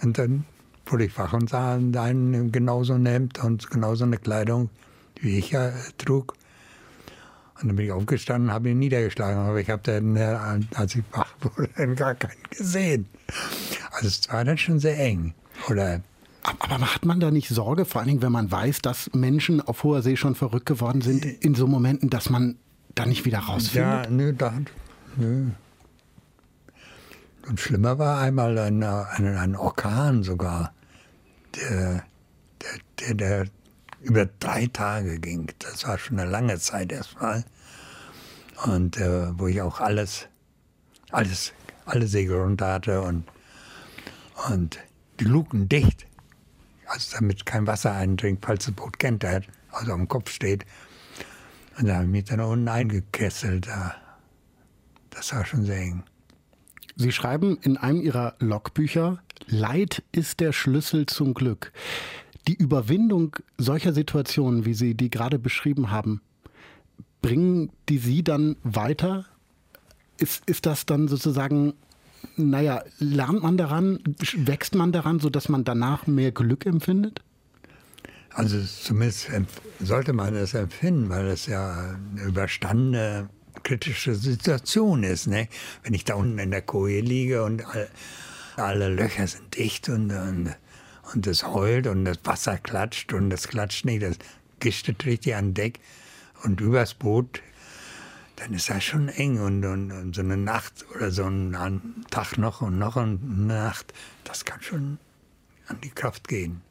B: und dann wurde ich wach und sah einen genauso ein Hemd und genauso eine Kleidung, wie ich ja trug. Und dann bin ich aufgestanden, habe ihn niedergeschlagen, aber ich habe dann, äh, als ich wach *laughs* wurde, gar keinen gesehen. Also es war dann schon sehr eng. Oder
A: aber hat man da nicht Sorge, vor allen Dingen, wenn man weiß, dass Menschen auf hoher See schon verrückt geworden sind, in so Momenten, dass man da nicht wieder rausfindet?
B: Ja, nö, da, nö. Und schlimmer war einmal ein, ein, ein Orkan sogar, der, der, der, der über drei Tage ging. Das war schon eine lange Zeit erstmal. Und äh, wo ich auch alles, alles, alle Segel runter hatte und, und die Luken dicht. Also damit kein Wasser eindringt, falls das Boot kentert, also am Kopf steht. Und da habe ich mich dann unten eingekesselt. Das war schon sehr eng.
A: Sie schreiben in einem Ihrer Logbücher, Leid ist der Schlüssel zum Glück. Die Überwindung solcher Situationen, wie Sie die gerade beschrieben haben, bringen die Sie dann weiter? Ist, ist das dann sozusagen, naja, lernt man daran, wächst man daran, sodass man danach mehr Glück empfindet?
B: Also zumindest sollte man das empfinden, weil es ja eine überstandene kritische Situation ist. Ne? Wenn ich da unten in der Koje liege und all, alle Löcher sind dicht und, und und es heult und das Wasser klatscht und das klatscht nicht, das gistet richtig an Deck und übers Boot, dann ist das schon eng und, und, und so eine Nacht oder so ein Tag noch und noch eine Nacht, das kann schon an die Kraft gehen.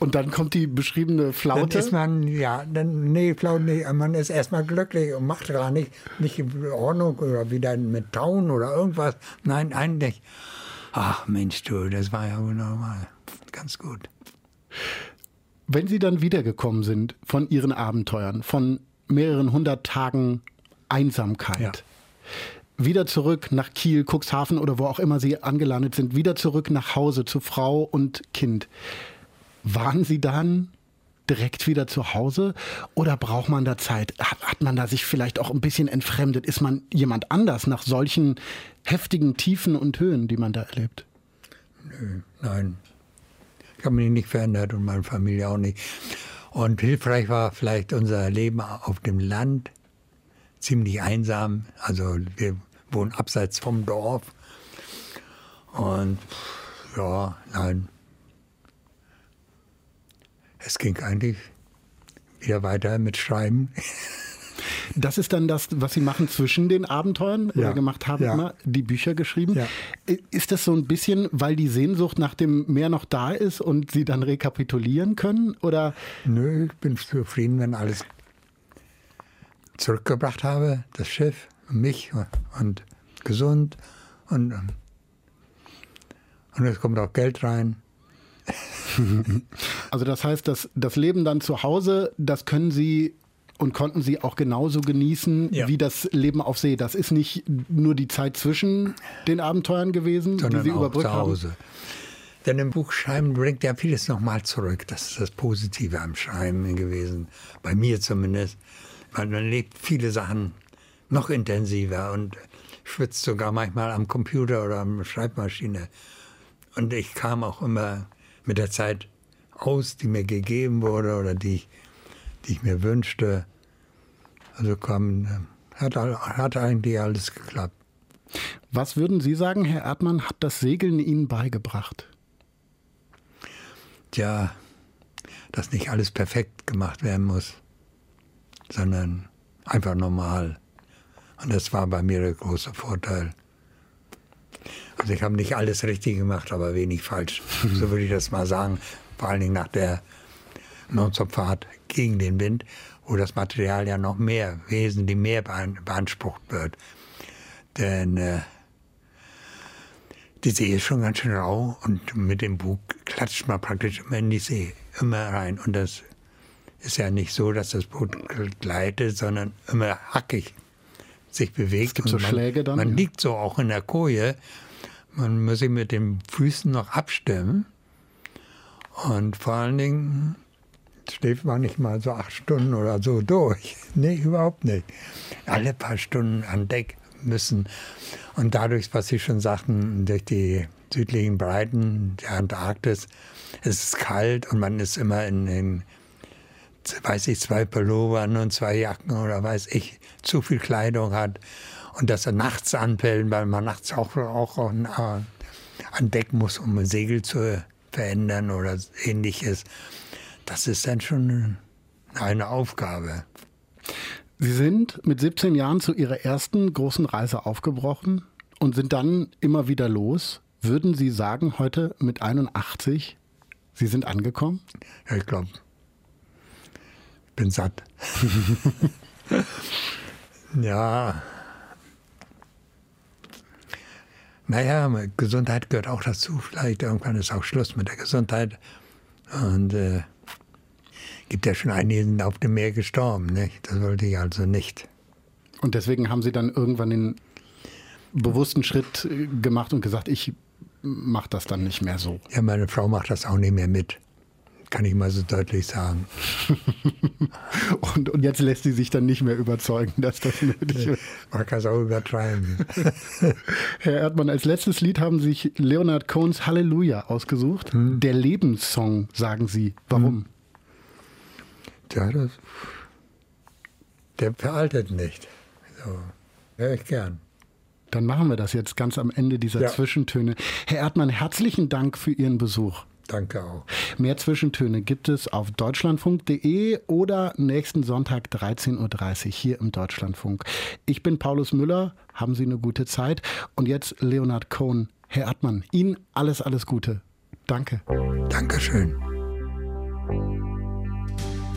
A: Und dann kommt die beschriebene Flaute?
B: Dann ist man, ja, dann, nee, Flaute nicht. Man ist erstmal glücklich und macht gar nicht, nicht in Ordnung oder wieder mit Tauen oder irgendwas. Nein, eigentlich, ach Mensch, du, das war ja ganz gut.
A: Wenn Sie dann wiedergekommen sind von Ihren Abenteuern, von mehreren hundert Tagen Einsamkeit, ja. wieder zurück nach Kiel, Cuxhaven oder wo auch immer Sie angelandet sind, wieder zurück nach Hause zu Frau und Kind, waren Sie dann direkt wieder zu Hause oder braucht man da Zeit? Hat, hat, man da sich vielleicht auch ein bisschen entfremdet? Ist man jemand anders nach solchen heftigen Tiefen und Höhen, die man da erlebt?
B: Nö, nein. Ich habe mich nicht verändert und meine Familie auch nicht. Und hilfreich war vielleicht unser Leben auf dem Land, ziemlich einsam. Also wir wohnen abseits vom Dorf. Und ja, nein. Es ging eigentlich wieder weiter mit Schreiben. *laughs*
A: Das ist dann das, was Sie machen zwischen den Abenteuern ja. oder gemacht haben, ja. immer die Bücher geschrieben. Ja. Ist das so ein bisschen, weil die Sehnsucht nach dem Meer noch da ist und Sie dann rekapitulieren können? Oder?
B: Nö, ich bin zufrieden, wenn alles zurückgebracht habe, das Schiff, mich und gesund und, und es kommt auch Geld rein. *laughs*
A: Also das heißt, dass das Leben dann zu Hause, das können Sie und konnten Sie auch genauso genießen
B: Ja.
A: wie das Leben auf See. Das ist nicht nur die Zeit zwischen den Abenteuern gewesen,
B: sondern
A: die Sie überbrückt
B: zu Hause. Denn im Buch Schreiben bringt ja vieles nochmal zurück. Das ist das Positive am Schreiben gewesen. Bei mir zumindest. Weil man lebt viele Sachen noch intensiver und schwitzt sogar manchmal am Computer oder am Schreibmaschine. Und ich kam auch immer mit der Zeit aus, die mir gegeben wurde oder die, ich- die ich mir wünschte. Also kam, hat, hat eigentlich alles geklappt.
A: Was würden Sie sagen, Herr Erdmann, hat das Segeln Ihnen beigebracht?
B: Tja, dass nicht alles perfekt gemacht werden muss, sondern einfach normal. Und das war bei mir der große Vorteil. Also ich habe nicht alles richtig gemacht, aber wenig falsch. *laughs* So würde ich das mal sagen. Vor allen Dingen nach der Nordstop-Fahrt gegen den Wind, wo das Material ja noch mehr, wesentlich mehr bean- beansprucht wird. Denn äh, die See ist schon ganz schön rau und mit dem Bug klatscht man praktisch immer in die See, immer rein. Und das ist ja nicht so, dass das Boot gleitet, sondern immer hackig sich bewegt.
A: Es gibt
B: Und
A: so
B: man,
A: Schläge dann,
B: Man
A: ja.
B: liegt so auch in der Koje. Man muss sich mit den Füßen noch abstimmen. Und vor allen Dingen schläft man nicht mal so acht Stunden oder so durch. *laughs* Nee, überhaupt nicht. Alle paar Stunden an Deck müssen. Und dadurch, was Sie schon sagten, durch die südlichen Breiten der Antarktis, es ist kalt und man ist immer in den, weiß ich, zwei Pullovern und zwei Jacken oder weiß ich, zu viel Kleidung hat. Und dass er nachts anpellen, weil man nachts auch, auch an, an Deck muss, um ein Segel zu verändern oder ähnliches. Das ist dann schon eine Aufgabe.
A: Sie sind mit 17 Jahren zu Ihrer ersten großen Reise aufgebrochen und sind dann immer wieder los. Würden Sie sagen, heute mit 81, Sie sind angekommen?
B: Ja, ich glaube, ich bin satt. *laughs* ja. Naja, Gesundheit gehört auch dazu. Vielleicht irgendwann ist auch Schluss mit der Gesundheit. Und äh, gibt ja schon einige, die sind auf dem Meer gestorben. Nicht? Das wollte ich also nicht.
A: Und deswegen haben Sie dann irgendwann den bewussten Schritt äh, gemacht und gesagt, ich mache das dann nicht mehr so.
B: Ja, meine Frau macht das auch nicht mehr mit. Kann ich mal so deutlich sagen. *laughs*
A: Und, und jetzt lässt sie sich dann nicht mehr überzeugen, dass das nötig ist.
B: Man kann es auch übertreiben. *laughs*
A: Herr Erdmann, als letztes Lied haben Sie sich Leonard Cohns Halleluja ausgesucht. Der Lebenssong, sagen Sie. Warum?
B: Ja, das, der veraltet nicht. So, höre ich gern.
A: Dann machen wir das jetzt ganz am Ende dieser
B: Ja.
A: Zwischentöne. Herr Erdmann, herzlichen Dank für Ihren Besuch.
B: Danke auch.
A: Mehr Zwischentöne gibt es auf deutschlandfunk.de oder nächsten Sonntag 13.30 Uhr hier im Deutschlandfunk. Ich bin Paulus Müller, haben Sie eine gute Zeit. Und jetzt Leonard Cohen. Herr Erdmann, Ihnen alles, alles Gute. Danke.
B: Dankeschön.